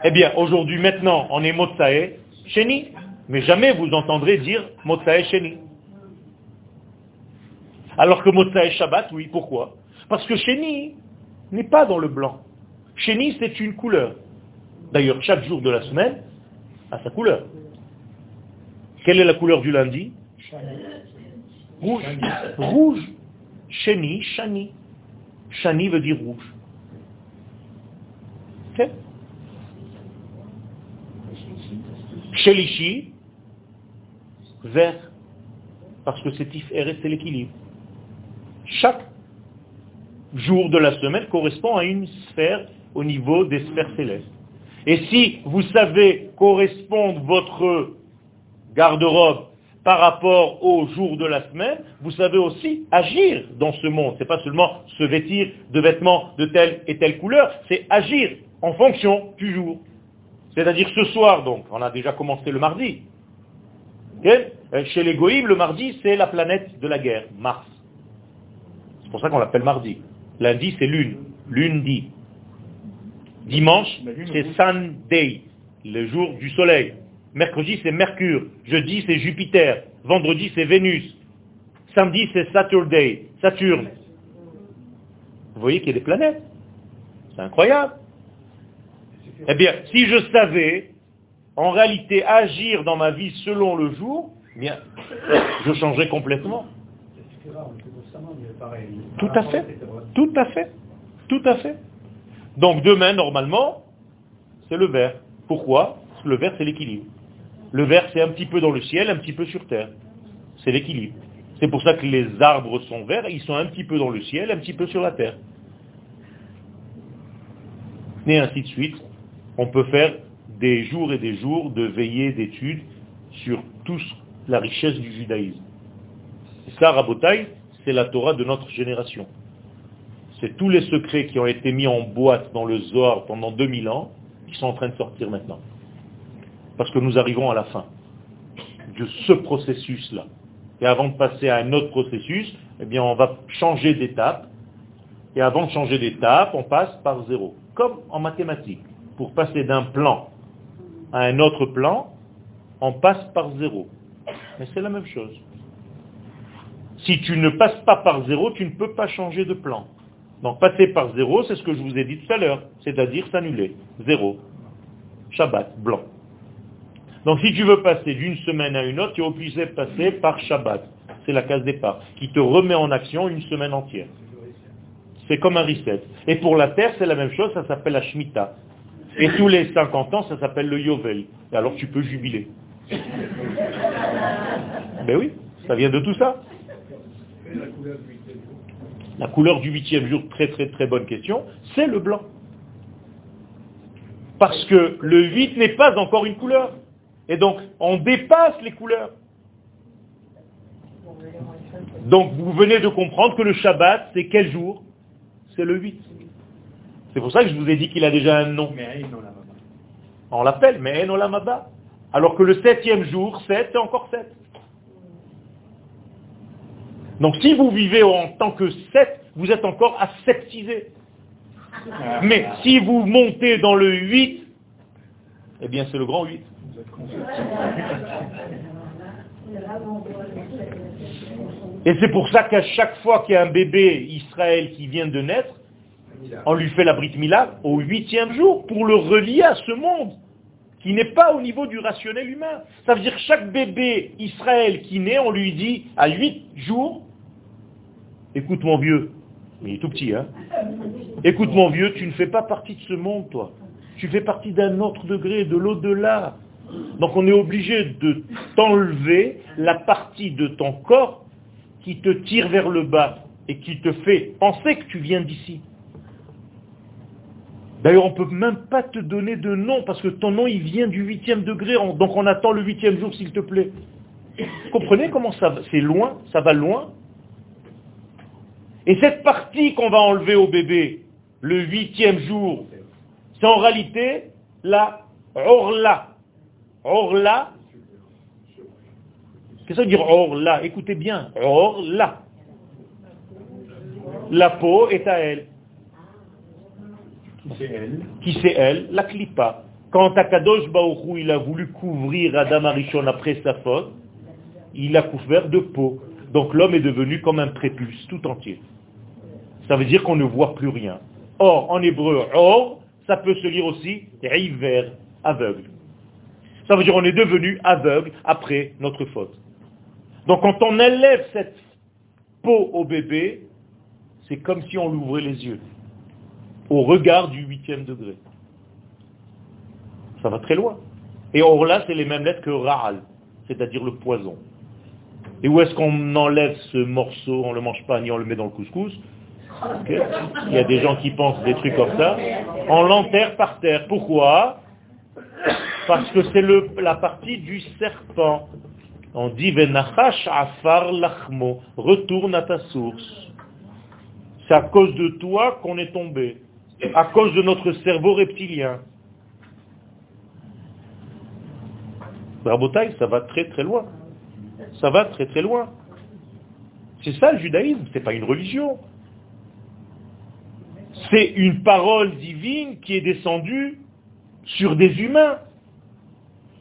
Eh bien, aujourd'hui, maintenant, on est Motsae Sheni. Mais jamais vous entendrez dire Motsae Sheni. Alors que Motsae Shabbat, oui, pourquoi? Parce que Chéni n'est pas dans le blanc. Chéni, c'est une couleur. D'ailleurs, chaque jour de la semaine a sa couleur. Quelle est la couleur du lundi? Rouge. Rouge. Chéni, Chani. Chani veut dire rouge. Okay. Shelishi, vert. Parce que c'est Tiferet, c'est l'équilibre. Chaque jour de la semaine correspond à une sphère au niveau des sphères célestes. Et si vous savez correspondre votre garde-robe par rapport au jour de la semaine, vous savez aussi agir dans ce monde. Ce n'est pas seulement se vêtir de vêtements de telle et telle couleur, c'est agir en fonction du jour. C'est-à-dire ce soir, donc, on a déjà commencé le mardi. Euh, chez les goïms, le mardi, c'est la planète de la guerre, Mars. C'est pour ça qu'on l'appelle mardi. Lundi, c'est lune, lundi. Dimanche, c'est Sunday, le jour du soleil. Mercredi, c'est Mercure. Jeudi, c'est Jupiter. Vendredi, c'est Vénus. Samedi, c'est Saturday, Saturne. Vous voyez qu'il y a des planètes. C'est incroyable. Eh bien, si je savais en réalité agir dans ma vie selon le jour, eh bien, je changerais complètement. Tout à fait. Tout à fait. Tout à fait. Donc demain, normalement, c'est le vert. Pourquoi? Le vert, c'est l'équilibre. Le vert, c'est un petit peu dans le ciel, un petit peu sur terre. C'est l'équilibre. C'est pour ça que les arbres sont verts, ils sont un petit peu dans le ciel, un petit peu sur la terre. Et ainsi de suite. On peut faire des jours et des jours de veillées d'études sur toute la richesse du judaïsme. Et ça, Rabotai, c'est la Torah de notre génération. C'est tous les secrets qui ont été mis en boîte dans le Zohar pendant 2000 ans qui sont en train de sortir maintenant. Parce que nous arrivons à la fin de ce processus-là. Et avant de passer à un autre processus, eh bien, on va changer d'étape. Et avant de changer d'étape, on passe par zéro. Comme en mathématiques. Pour passer d'un plan à un autre plan, on passe par zéro. Mais c'est la même chose. Si tu ne passes pas par zéro, tu ne peux pas changer de plan. Donc passer par zéro, c'est ce que je vous ai dit tout à l'heure, c'est-à-dire s'annuler. Zéro. Shabbat, blanc. Donc si tu veux passer d'une semaine à une autre, tu es obligé passer par Shabbat. C'est la case départ, qui te remet en action une semaine entière. C'est comme un reset. Et pour la terre, c'est la même chose, ça s'appelle la Shemitah. Et tous les 50 ans, ça s'appelle le Yovel. Et alors tu peux jubiler. Ben oui, ça vient de tout ça. La couleur du huitième jour, très très très bonne question, c'est le blanc. Parce que le 8 n'est pas encore une couleur. Et donc, on dépasse les couleurs. Donc, vous venez de comprendre que le Shabbat, c'est quel jour? C'est le 8. C'est pour ça que je vous ai dit qu'il a déjà un nom. On l'appelle mais Olamaba. Alors que le septième jour, 7, c'est encore 7. Donc si vous vivez en tant que 7, vous êtes encore aseptisé. Mais si vous montez dans le 8, eh bien c'est le grand 8. Et c'est pour ça qu'à chaque fois qu'il y a un bébé Israël qui vient de naître, on lui fait la Brit Mila au huitième jour pour le relier à ce monde qui n'est pas au niveau du rationnel humain. Ça veut dire que chaque bébé Israël qui naît, on lui dit à huit jours, écoute mon vieux, mais il est tout petit, hein Écoute mon vieux, tu ne fais pas partie de ce monde, toi. Tu fais partie d'un autre degré, de l'au-delà. Donc on est obligé de t'enlever la partie de ton corps qui te tire vers le bas et qui te fait penser que tu viens d'ici. D'ailleurs, on ne peut même pas te donner de nom, parce que ton nom, il vient du huitième degré, donc on attend le huitième jour, s'il te plaît. Vous comprenez comment ça va C'est loin, ça va loin? Et cette partie qu'on va enlever au bébé, le huitième jour, c'est en réalité la orla. Orla. Qu'est-ce que ça veut dire orla? Écoutez bien, orla. La peau est à elle. Qui c'est elle La clipa. Quand Akadosh Baoru il a voulu couvrir Adam Arishon après sa faute, il a couvert de peau. Donc l'homme est devenu comme un prépuce tout entier. Ça veut dire qu'on ne voit plus rien. Or, en hébreu, or, ça peut se lire aussi river, aveugle. Ça veut dire qu'on est devenu aveugle après notre faute. Donc quand on élève cette peau au bébé, c'est comme si on l'ouvrait les yeux au regard du huitième degré. Ça va très loin. Et or là, c'est les mêmes lettres que Ra'al, c'est-à-dire le poison. Et où est-ce qu'on enlève ce morceau On ne le mange pas ni on le met dans le couscous. Il y a des gens qui pensent des trucs comme ça. On l'enterre par terre. Pourquoi? Parce que c'est la partie du serpent. On dit Venachash afar lachmo, retourne à ta source. C'est à cause de toi qu'on est tombé à cause de notre cerveau reptilien. Rabotaï, ça va très très loin. Ça va très très loin. C'est ça le judaïsme, ce n'est pas une religion. C'est une parole divine qui est descendue sur des humains.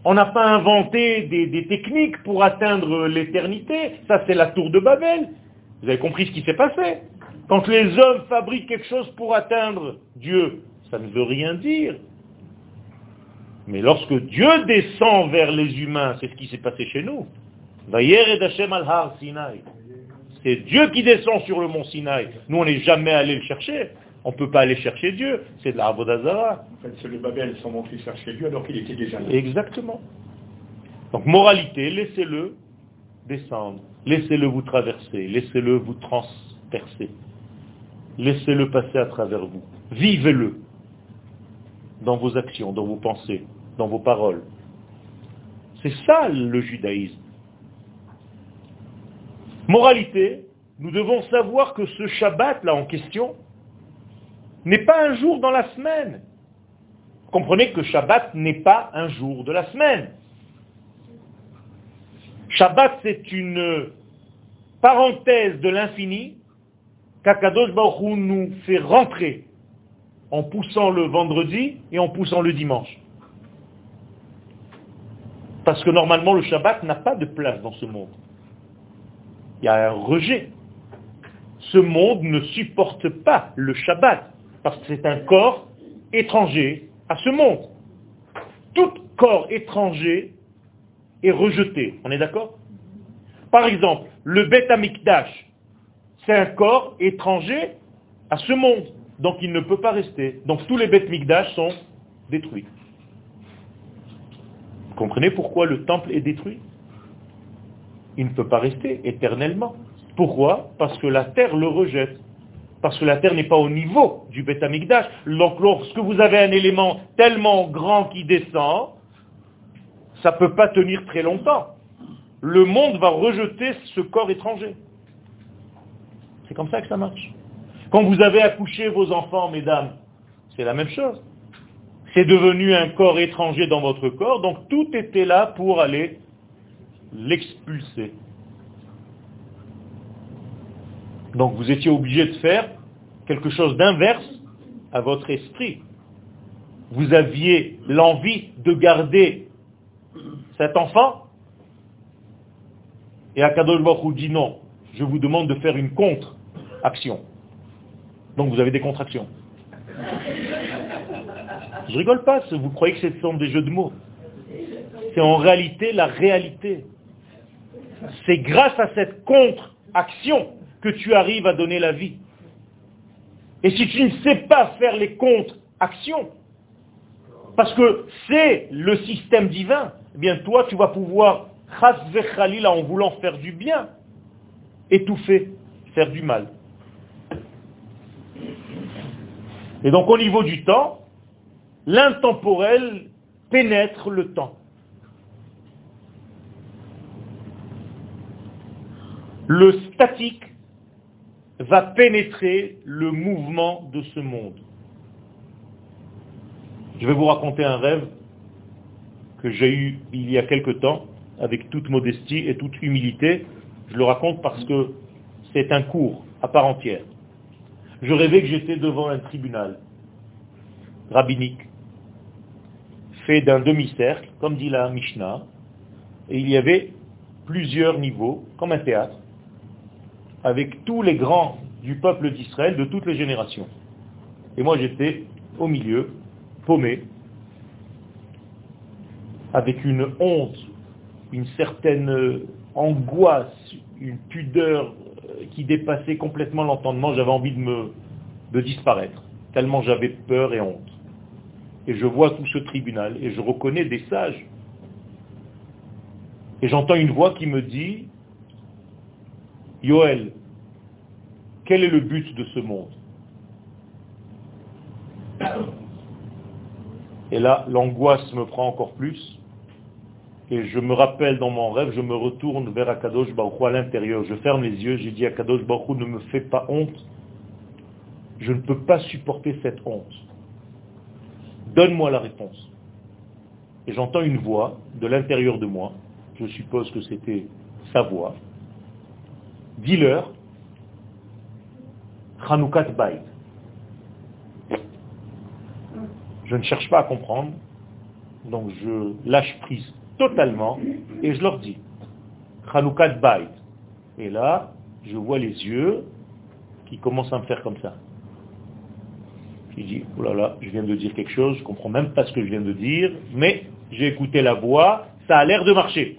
On n'a pas inventé des, techniques pour atteindre l'éternité. Ça, c'est la tour de Babel. Vous avez compris ce qui s'est passé. Quand les hommes fabriquent quelque chose pour atteindre Dieu, ça ne veut rien dire. Mais lorsque Dieu descend vers les humains, c'est ce qui s'est passé chez nous. C'est Dieu qui descend sur le mont Sinaï. Nous, on n'est jamais allé le chercher. On ne peut pas aller chercher Dieu. C'est de l'arbre d'Azara. En fait, c'est le Babel sont montrés chercher Dieu alors qu'il était déjà là. Exactement. Donc, moralité, laissez-le descendre. Laissez-le vous traverser. Laissez-le vous transpercer. Laissez-le passer à travers vous. Vivez-le dans vos actions, dans vos pensées, dans vos paroles. C'est ça le judaïsme. Moralité, nous devons savoir que ce Shabbat là en question n'est pas un jour dans la semaine. Comprenez que Shabbat n'est pas un jour de la semaine. Shabbat c'est une parenthèse de l'infini qu'Akadosh Baruch nous fait rentrer en poussant le vendredi et en poussant le dimanche. Parce que normalement le Shabbat n'a pas de place dans ce monde. Il y a un rejet. Ce monde ne supporte pas le Shabbat, parce que c'est un corps étranger à ce monde. Tout corps étranger est rejeté. On est d'accord? Par exemple, le Beth Amikdash, c'est un corps étranger à ce monde. Donc il ne peut pas rester. Donc tous les Beth Mikdash sont détruits. Vous comprenez pourquoi le temple est détruit? Il ne peut pas rester éternellement. Pourquoi? Parce que la terre le rejette. Parce que la terre n'est pas au niveau du Beth Amikdash. Donc lorsque vous avez un élément tellement grand qui descend, ça ne peut pas tenir très longtemps. Le monde va rejeter ce corps étranger. C'est comme ça que ça marche. Quand vous avez accouché vos enfants, mesdames, c'est la même chose. C'est devenu un corps étranger dans votre corps, donc tout était là pour aller l'expulser. Donc vous étiez obligé de faire quelque chose d'inverse à votre esprit. Vous aviez l'envie de garder cet enfant, et Akadosh Baruch dit non, je vous demande de faire une contre-action. Donc vous avez des contractions. Je rigole pas, vous croyez que ce sont des jeux de mots. C'est en réalité la réalité. C'est grâce à cette contre-action que tu arrives à donner la vie. Et si tu ne sais pas faire les contre-actions, parce que c'est le système divin, eh bien toi tu vas pouvoir, en voulant faire du bien, étouffer, faire du mal. Et donc au niveau du temps, l'intemporel pénètre le temps. Le statique va pénétrer le mouvement de ce monde. Je vais vous raconter un rêve que j'ai eu il y a quelque temps, avec toute modestie et toute humilité. Je le raconte parce que c'est un cours à part entière je rêvais que j'étais devant un tribunal rabbinique, fait d'un demi-cercle, comme dit la Mishnah, et il y avait plusieurs niveaux, comme un théâtre, avec tous les grands du peuple d'Israël de toutes les générations. Et moi j'étais au milieu, paumé, avec une honte, une certaine angoisse, une pudeur qui dépassait complètement l'entendement, j'avais envie de disparaître, tellement j'avais peur et honte. Et je vois tout ce tribunal et je reconnais des sages. Et j'entends une voix qui me dit, Yoel, quel est le but de ce monde? Et là, l'angoisse me prend encore plus. Et je me rappelle dans mon rêve, je me retourne vers Akadosh Baruch à l'intérieur. Je ferme les yeux, j'ai dit Akadosh Baruch ne me fais pas honte. Je ne peux pas supporter cette honte. Donne-moi la réponse. et j'entends une voix de l'intérieur de moi, je suppose que c'était sa voix, dis-leur, Hanoukat Bayt. Je ne cherche pas à comprendre, donc je lâche prise totalement et je leur dis, Hanoukat Bayt. Et là, je vois les yeux qui commencent à me faire comme ça. Je dis, oh là là, je viens de dire quelque chose, je ne comprends même pas ce que je viens de dire, mais j'ai écouté la voix, ça a l'air de marcher.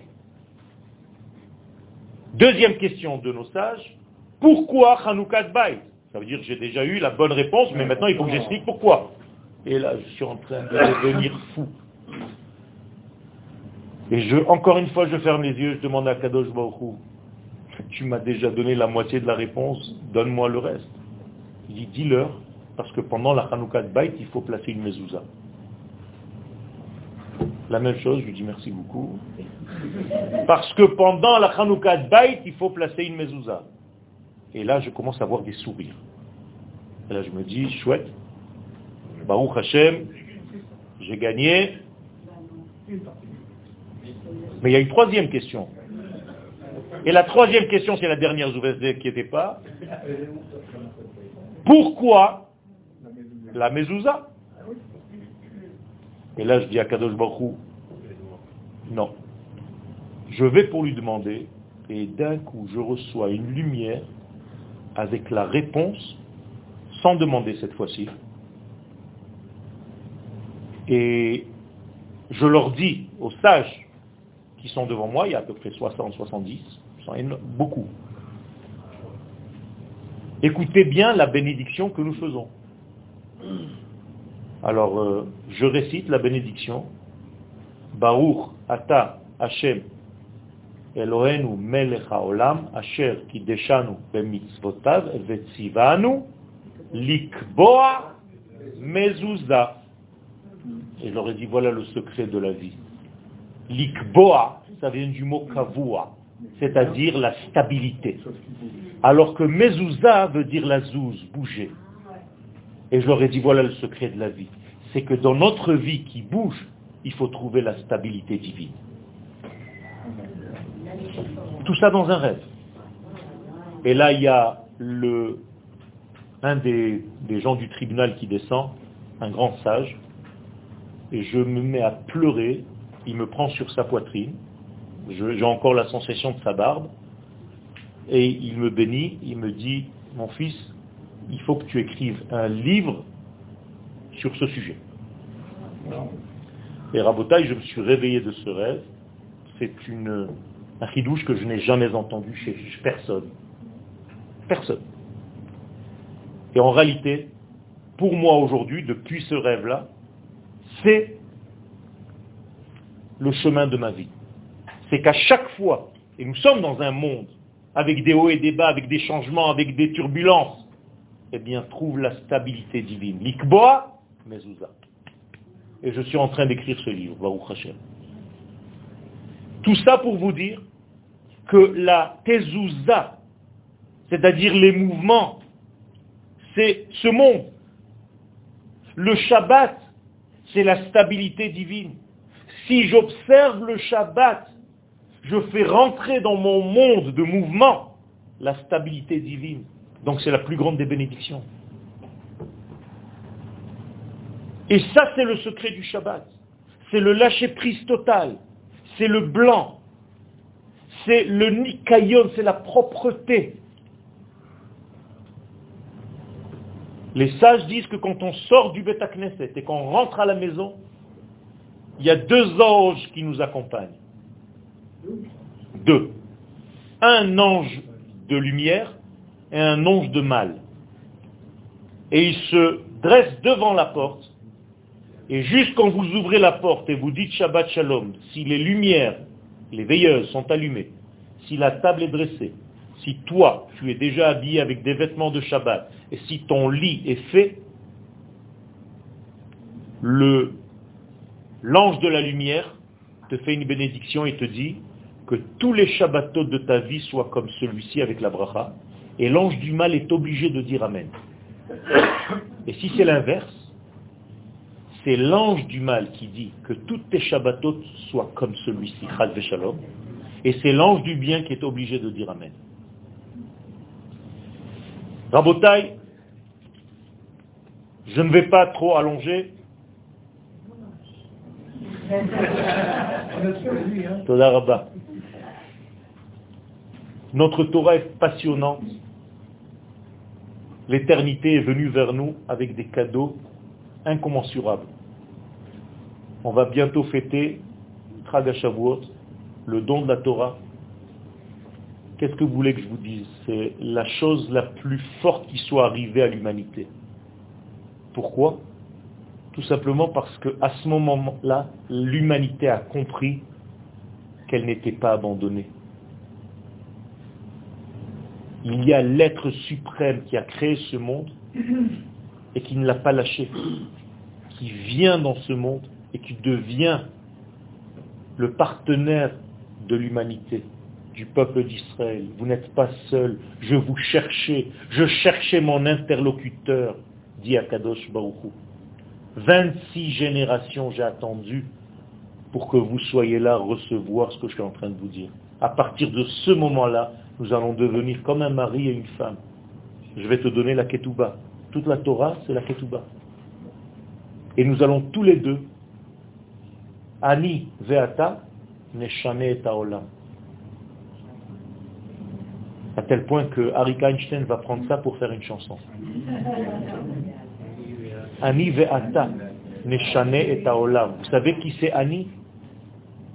Deuxième question de nos sages, pourquoi Hanoukat Bayt Ça veut dire que j'ai déjà eu la bonne réponse, mais maintenant il faut que j'explique pourquoi. Et là, je suis en train de devenir fou. Et je, encore une fois, je ferme les yeux, je demande à Kadosh Baruch tu m'as déjà donné la moitié de la réponse, donne-moi le reste. Il dit, dis-leur, parce que pendant la Hanoukat Bayt, il faut placer une mezouza. La même chose, je lui dis merci beaucoup. Parce que pendant la Hanoukat Bayt, il faut placer une mezouza. Et là, je commence à voir des sourires. Et là, je me dis, chouette, Baruch Hashem, j'ai gagné. Mais il y a une troisième question. Et la troisième question, c'est la dernière, je vous pas. Pourquoi la mezouza? Et là, je dis à Kadosh Baruch non. Je vais pour lui demander, et d'un coup, je reçois une lumière avec la réponse, sans demander cette fois-ci. Et je leur dis aux sages qui sont devant moi, il y a à peu près 60, 70, beaucoup. Écoutez bien la bénédiction que nous faisons. Alors, euh, je récite la bénédiction. Baruch ata Hashem Elohenu melech haolam asher kideshanu bemitzvotav vetzivanu likboa mezuzah. Et ai dit, voilà le secret de la vie. Likboa, ça vient du mot kavua, c'est-à-dire la stabilité. Alors que mezuzah veut dire la zouze, bouger. Et je leur ai dit, voilà le secret de la vie. C'est que dans notre vie qui bouge, il faut trouver la stabilité divine. Tout ça dans un rêve. Et là, il y a le, un des gens du tribunal qui descend, un grand sage, et je me mets à pleurer, il me prend sur sa poitrine, j'ai encore la sensation de sa barbe, et il me bénit, il me dit, mon fils, il faut que tu écrives un livre sur ce sujet. Et Rabotaï, je me suis réveillé de ce rêve. C'est une, un ridouche que je n'ai jamais entendu chez personne. Personne. Et en réalité, pour moi aujourd'hui, depuis ce rêve-là, c'est le chemin de ma vie. C'est qu'à chaque fois, et nous sommes dans un monde avec des hauts et des bas, avec des changements, avec des turbulences, eh bien, trouve la stabilité divine. L'ikboa, mezouza. Et je suis en train d'écrire ce livre. Tout ça pour vous dire que la tezouza, c'est-à-dire les mouvements, c'est ce monde. Le Shabbat, c'est la stabilité divine. Si j'observe le Shabbat, je fais rentrer dans mon monde de mouvement la stabilité divine. Donc c'est la plus grande des bénédictions. Et ça, c'est le secret du Shabbat. C'est le lâcher-prise total. C'est le blanc. C'est le nikayon, c'est la propreté. Les sages disent que quand on sort du Beth et qu'on rentre à la maison, il y a deux anges qui nous accompagnent. Deux. Un ange de lumière et un ange de mal. Et il se dresse devant la porte, et juste quand vous ouvrez la porte et vous dites Shabbat Shalom, si les lumières, les veilleuses sont allumées, si la table est dressée, si toi, tu es déjà habillé avec des vêtements de Shabbat, et si ton lit est fait, le, l'ange de la lumière te fait une bénédiction et te dit que tous les Shabbatot de ta vie soient comme celui-ci avec la bracha, et l'ange du mal est obligé de dire Amen. Et si c'est l'inverse, c'est l'ange du mal qui dit que toutes tes Shabbatot soient comme celui-ci, et c'est l'ange du bien qui est obligé de dire Amen. Rabotai, je ne vais pas trop allonger. Notre Torah est passionnante. L'éternité est venue vers nous avec des cadeaux incommensurables. On va bientôt fêter le don de la Torah. Qu'est-ce que vous voulez que je vous dise? C'est la chose la plus forte qui soit arrivée à l'humanité. Pourquoi? Tout simplement parce qu'à ce moment-là, l'humanité a compris qu'elle n'était pas abandonnée. Il y a l'être suprême qui a créé ce monde et qui ne l'a pas lâché, qui vient dans ce monde et qui devient le partenaire de l'humanité, du peuple d'Israël. Vous n'êtes pas seul, je vous cherchais, je cherchais mon interlocuteur, dit Akadosh Baruchou. 26 générations j'ai attendu pour que vous soyez là recevoir ce que je suis en train de vous dire. À partir de ce moment-là, nous allons devenir comme un mari et une femme. Je vais te donner la ketouba. Toute la Torah, c'est la ketouba. Et nous allons tous les deux, Ani veata, neshane et olam. À tel point que Harry Einstein va prendre ça pour faire une chanson. Ani ve'ata, neshane et olam. Vous savez qui c'est Ani?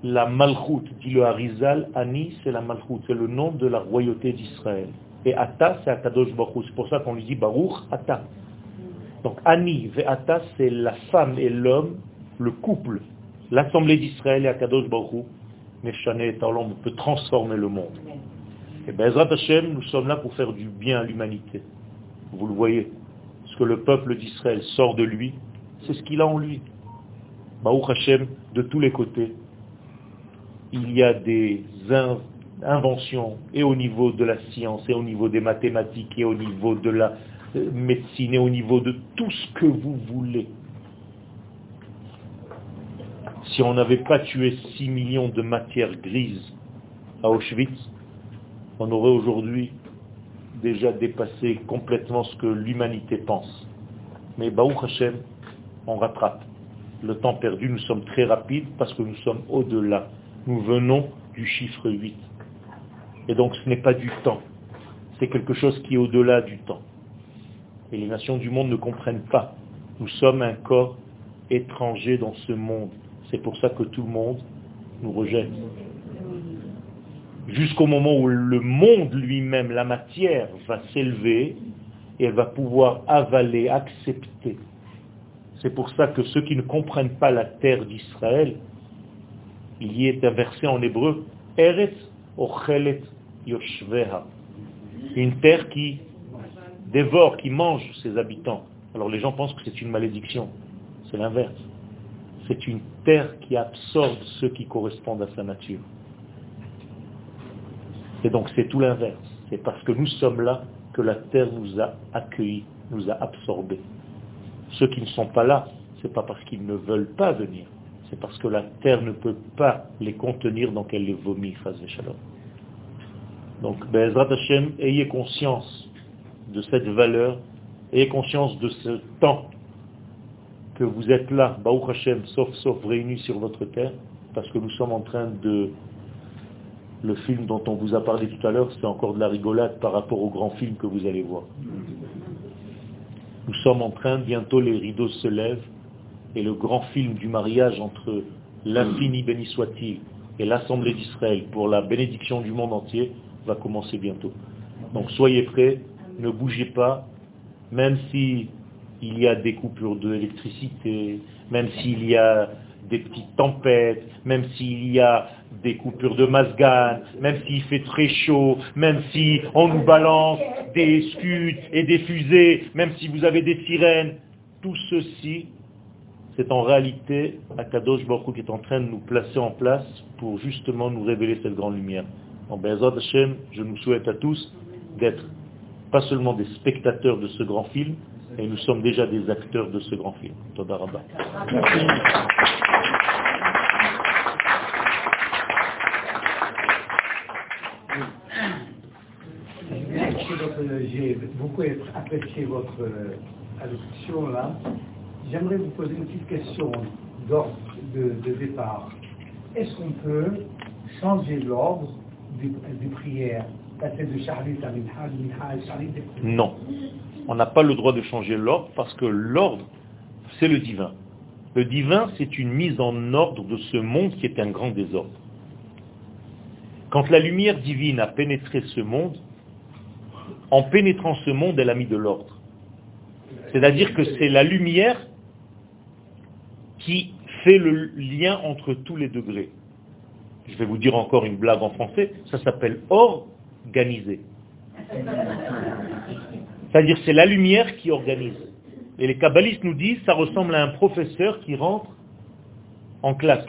La Malchut, dit le Harizal, Ani c'est la Malchut, c'est le nom de la royauté d'Israël. Et Ata, c'est Akadosh Baruch C'est pour ça qu'on lui dit Baruch Ata. Donc Ani ve'ata, c'est la femme et l'homme, le couple, l'assemblée d'Israël et Akadosh Baruch Meshane et on peut transformer le monde. Et Bezrat Hashem, nous sommes là pour faire du bien à l'humanité. Vous le voyez. Ce que le peuple d'Israël sort de lui, c'est ce qu'il a en lui. Baruch Hashem, de tous les côtés, il y a des inventions, et au niveau de la science, et au niveau des mathématiques, et au niveau de la euh, médecine, et au niveau de tout ce que vous voulez. Si on n'avait pas tué 6 millions de matières grises à Auschwitz, on aurait aujourd'hui déjà dépassé complètement ce que l'humanité pense. Mais Baruch Hashem, on rattrape. Le temps perdu, nous sommes très rapides parce que nous sommes au-delà. Nous venons du chiffre 8. Et donc ce n'est pas du temps. C'est quelque chose qui est au-delà du temps. Et les nations du monde ne comprennent pas. Nous sommes un corps étranger dans ce monde. C'est pour ça que tout le monde nous rejette jusqu'au moment où le monde lui-même, la matière, va s'élever et va pouvoir avaler, accepter. C'est pour ça que ceux qui ne comprennent pas la terre d'Israël, il y est un verset en hébreu, Eretz Ochelet Yoshveha. Une terre qui dévore, qui mange ses habitants. Alors les gens pensent que c'est une malédiction. C'est l'inverse. C'est une terre qui absorbe ceux qui correspondent à sa nature. Et donc c'est tout l'inverse. C'est parce que nous sommes là que la terre nous a accueillis, nous a absorbés. Ceux qui ne sont pas là, ce n'est pas parce qu'ils ne veulent pas venir, c'est parce que la terre ne peut pas les contenir, donc elle les vomit, Shalom. Donc, Bezrat Hashem, ayez conscience de cette valeur, ayez conscience de ce temps que vous êtes là, Baruch Hashem, sauf sauf réunis sur votre terre, parce que nous sommes en train de le film dont on vous a parlé tout à l'heure, c'est encore de la rigolade par rapport au grand film que vous allez voir. Nous sommes en train, bientôt les rideaux se lèvent, et le grand film du mariage entre l'infini béni soit-il et l'Assemblée d'Israël pour la bénédiction du monde entier va commencer bientôt. Donc soyez prêts, ne bougez pas, même s'il y a des coupures d'électricité, même s'il y a des petites tempêtes, même s'il y a des coupures de masgan, même s'il fait très chaud, même si on nous balance des scuds et des fusées, même si vous avez des sirènes, tout ceci, c'est en réalité Akadosh Baruch qui est en train de nous placer en place pour justement nous révéler cette grande lumière. En Bezod Hashem, je nous souhaite à tous d'être pas seulement des spectateurs de ce grand film, Et nous sommes déjà des acteurs de ce grand film. Toda. Beaucoup apprécié votre euh, allocution là. J'aimerais vous poser une petite question d'ordre de, départ. Est-ce qu'on peut changer l'ordre des, prières Passer de Charlie à Charlie Non. On n'a pas le droit de changer l'ordre parce que l'ordre, c'est le divin. Le divin, c'est une mise en ordre de ce monde qui est un grand désordre. Quand la lumière divine a pénétré ce monde, en pénétrant ce monde, elle a mis de l'ordre. C'est-à-dire que c'est la lumière qui fait le lien entre tous les degrés. Je vais vous dire encore une blague en français, ça s'appelle organiser. C'est-à-dire c'est la lumière qui organise. Et les kabbalistes nous disent, ça ressemble à un professeur qui rentre en classe.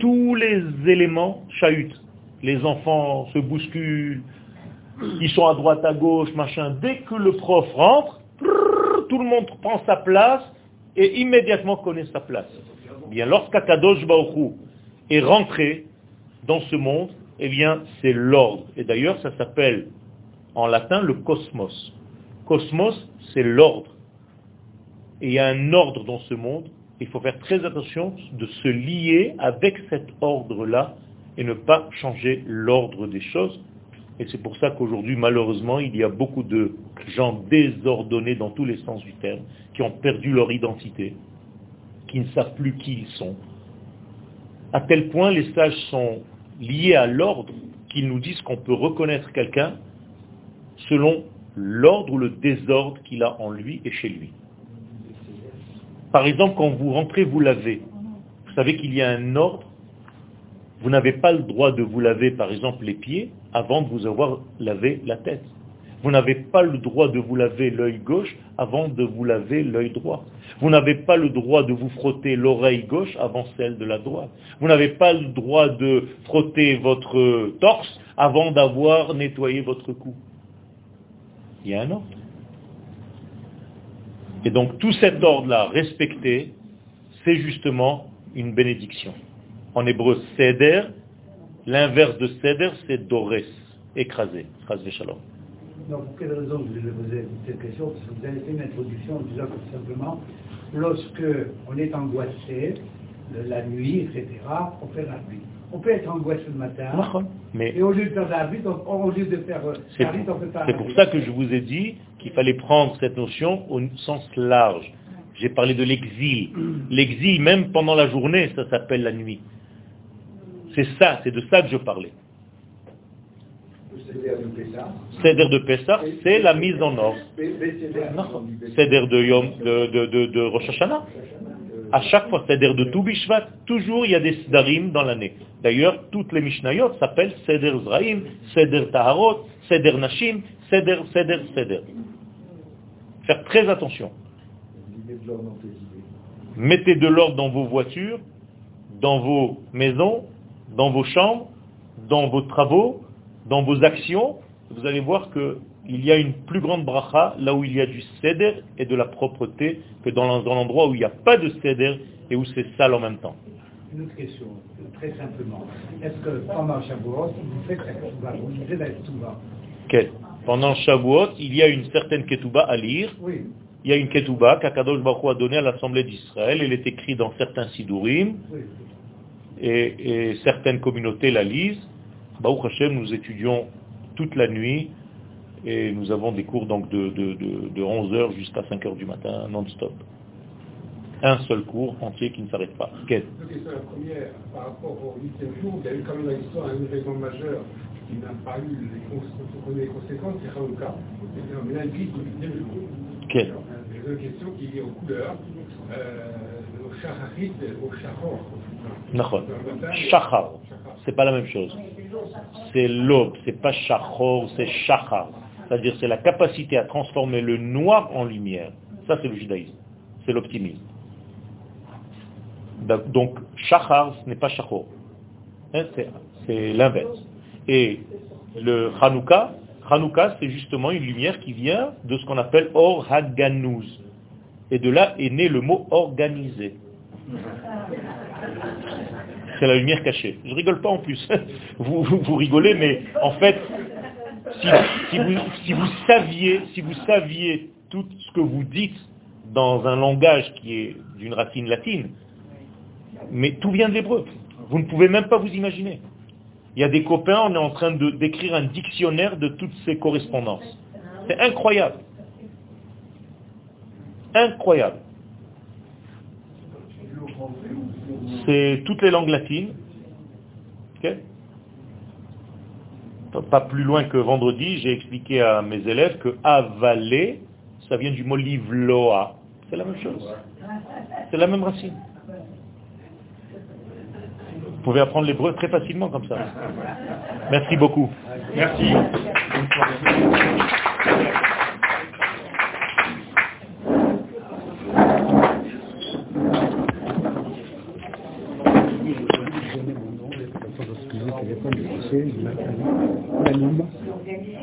Tous les éléments chahutent. Les enfants se bousculent, ils sont à droite, à gauche, machin. Dès que le prof rentre, tout le monde prend sa place et immédiatement connaît sa place. Bien, lorsqu'Akadosh est rentré dans ce monde, eh bien, c'est l'ordre. Et d'ailleurs, ça s'appelle en latin le cosmos. Cosmos, c'est l'ordre. Et il y a un ordre dans ce monde. Il faut faire très attention de se lier avec cet ordre-là et ne pas changer l'ordre des choses. Et c'est pour ça qu'aujourd'hui, malheureusement, il y a beaucoup de gens désordonnés dans tous les sens du terme, qui ont perdu leur identité, qui ne savent plus qui ils sont. À tel point, les sages sont liés à l'ordre qu'ils nous disent qu'on peut reconnaître quelqu'un selon l'ordre ou le désordre qu'il a en lui et chez lui. Par exemple, quand vous rentrez vous lavez, vous savez qu'il y a un ordre. Vous n'avez pas le droit de vous laver, par exemple, les pieds avant de vous avoir lavé la tête. Vous n'avez pas le droit de vous laver l'œil gauche avant de vous laver l'œil droit. Vous n'avez pas le droit de vous frotter l'oreille gauche avant celle de la droite. Vous n'avez pas le droit de frotter votre torse avant d'avoir nettoyé votre cou. Il y a un ordre. Et donc tout cet ordre-là respecté, c'est justement une bénédiction. En hébreu, seder, l'inverse de seder, c'est dores, écrasé. shalom. Donc, pour quelle raison je vous poser cette question? Parce que vous avez fait une introduction en disant que simplement, lorsque on est angoissé, la nuit, etc., on fait la nuit. On peut être angoissé le matin, mais et au lieu de faire la nuit, au lieu de faire la nuit, on peut faire c'est pour ça que je vous ai dit qu'il fallait prendre cette notion au sens large. J'ai parlé de l'exil. L'exil, même pendant la journée, ça s'appelle la nuit. C'est ça, c'est de ça que je parlais. Seder de Pessah, c'est la mise en ordre. Seder de, Yom, de, de, de, de Rosh Hashanah. À chaque fois, Seder de Toubishvat, toujours il y a des Sdarim dans l'année. D'ailleurs, toutes les Mishnayot s'appellent Seder Zraim, Seder Taharot, Seder Nashim, Seder, Seder, Seder. Faire très attention. Mettez de l'ordre dans vos voitures, dans vos maisons, dans vos chambres, dans vos travaux, dans vos actions. Vous allez voir qu'il y a une plus grande bracha là où il y a du céder et de la propreté que dans l'endroit où il n'y a pas de céder et où c'est sale en même temps. Une autre question, très simplement. Est-ce que pendant Shavuot, vous faites la ketouba, vous lisez la ketouba Quel Pendant Shavuot, il y a une certaine ketouba à lire. Oui. Il y a une ketouba qu'Akadosh Baruch a donnée à l'Assemblée d'Israël. Elle est écrite dans certains sidurim Oui. Et, et certaines communautés la lisent. Baruch Hashem, nous étudions toute la nuit et nous avons des cours donc de, de, de, de 11h jusqu'à 5h du matin, non-stop. Un seul cours entier qui ne s'arrête pas. Quel Deux questions. La première, par rapport au huitième jour, il y a eu quand même dans l'histoire un événement majeur qui n'a pas eu les, cons- les conséquences, c'est Hanouka. C'est l'indice du huitième jour. Quel Alors, J'ai deux questions qui liées aux couleurs, euh, au shacharit, au. Nachon. Shachar. C'est pas la même chose. C'est l'aube, c'est pas shachor, c'est shachar. C'est-à-dire c'est la capacité à transformer le noir en lumière. Ça c'est le judaïsme. C'est l'optimisme. Donc- shachar, ce n'est pas shachor. Hein, c'est- C'est l'inverse. Et le Hanouka, Hanouka c'est justement une lumière qui vient de ce qu'on appelle Or. Et de là est né le mot organisé. C'est la lumière cachée. Je rigole pas en plus. Vous, vous, rigolez, mais en fait, si, vous, si vous saviez, si vous saviez tout ce que vous dites dans un langage qui est d'une racine latine, mais tout vient de l'hébreu. Vous ne pouvez même pas vous imaginer. Il y a des copains, on est en train d'écrire un dictionnaire de toutes ces correspondances. C'est incroyable. Incroyable. C'est toutes les langues latines. Pas plus loin que vendredi, j'ai expliqué à mes élèves que avaler, ça vient du mot livloa. C'est la même chose. C'est la même racine. Vous pouvez apprendre l'hébreu très facilement comme ça. Merci beaucoup. Merci.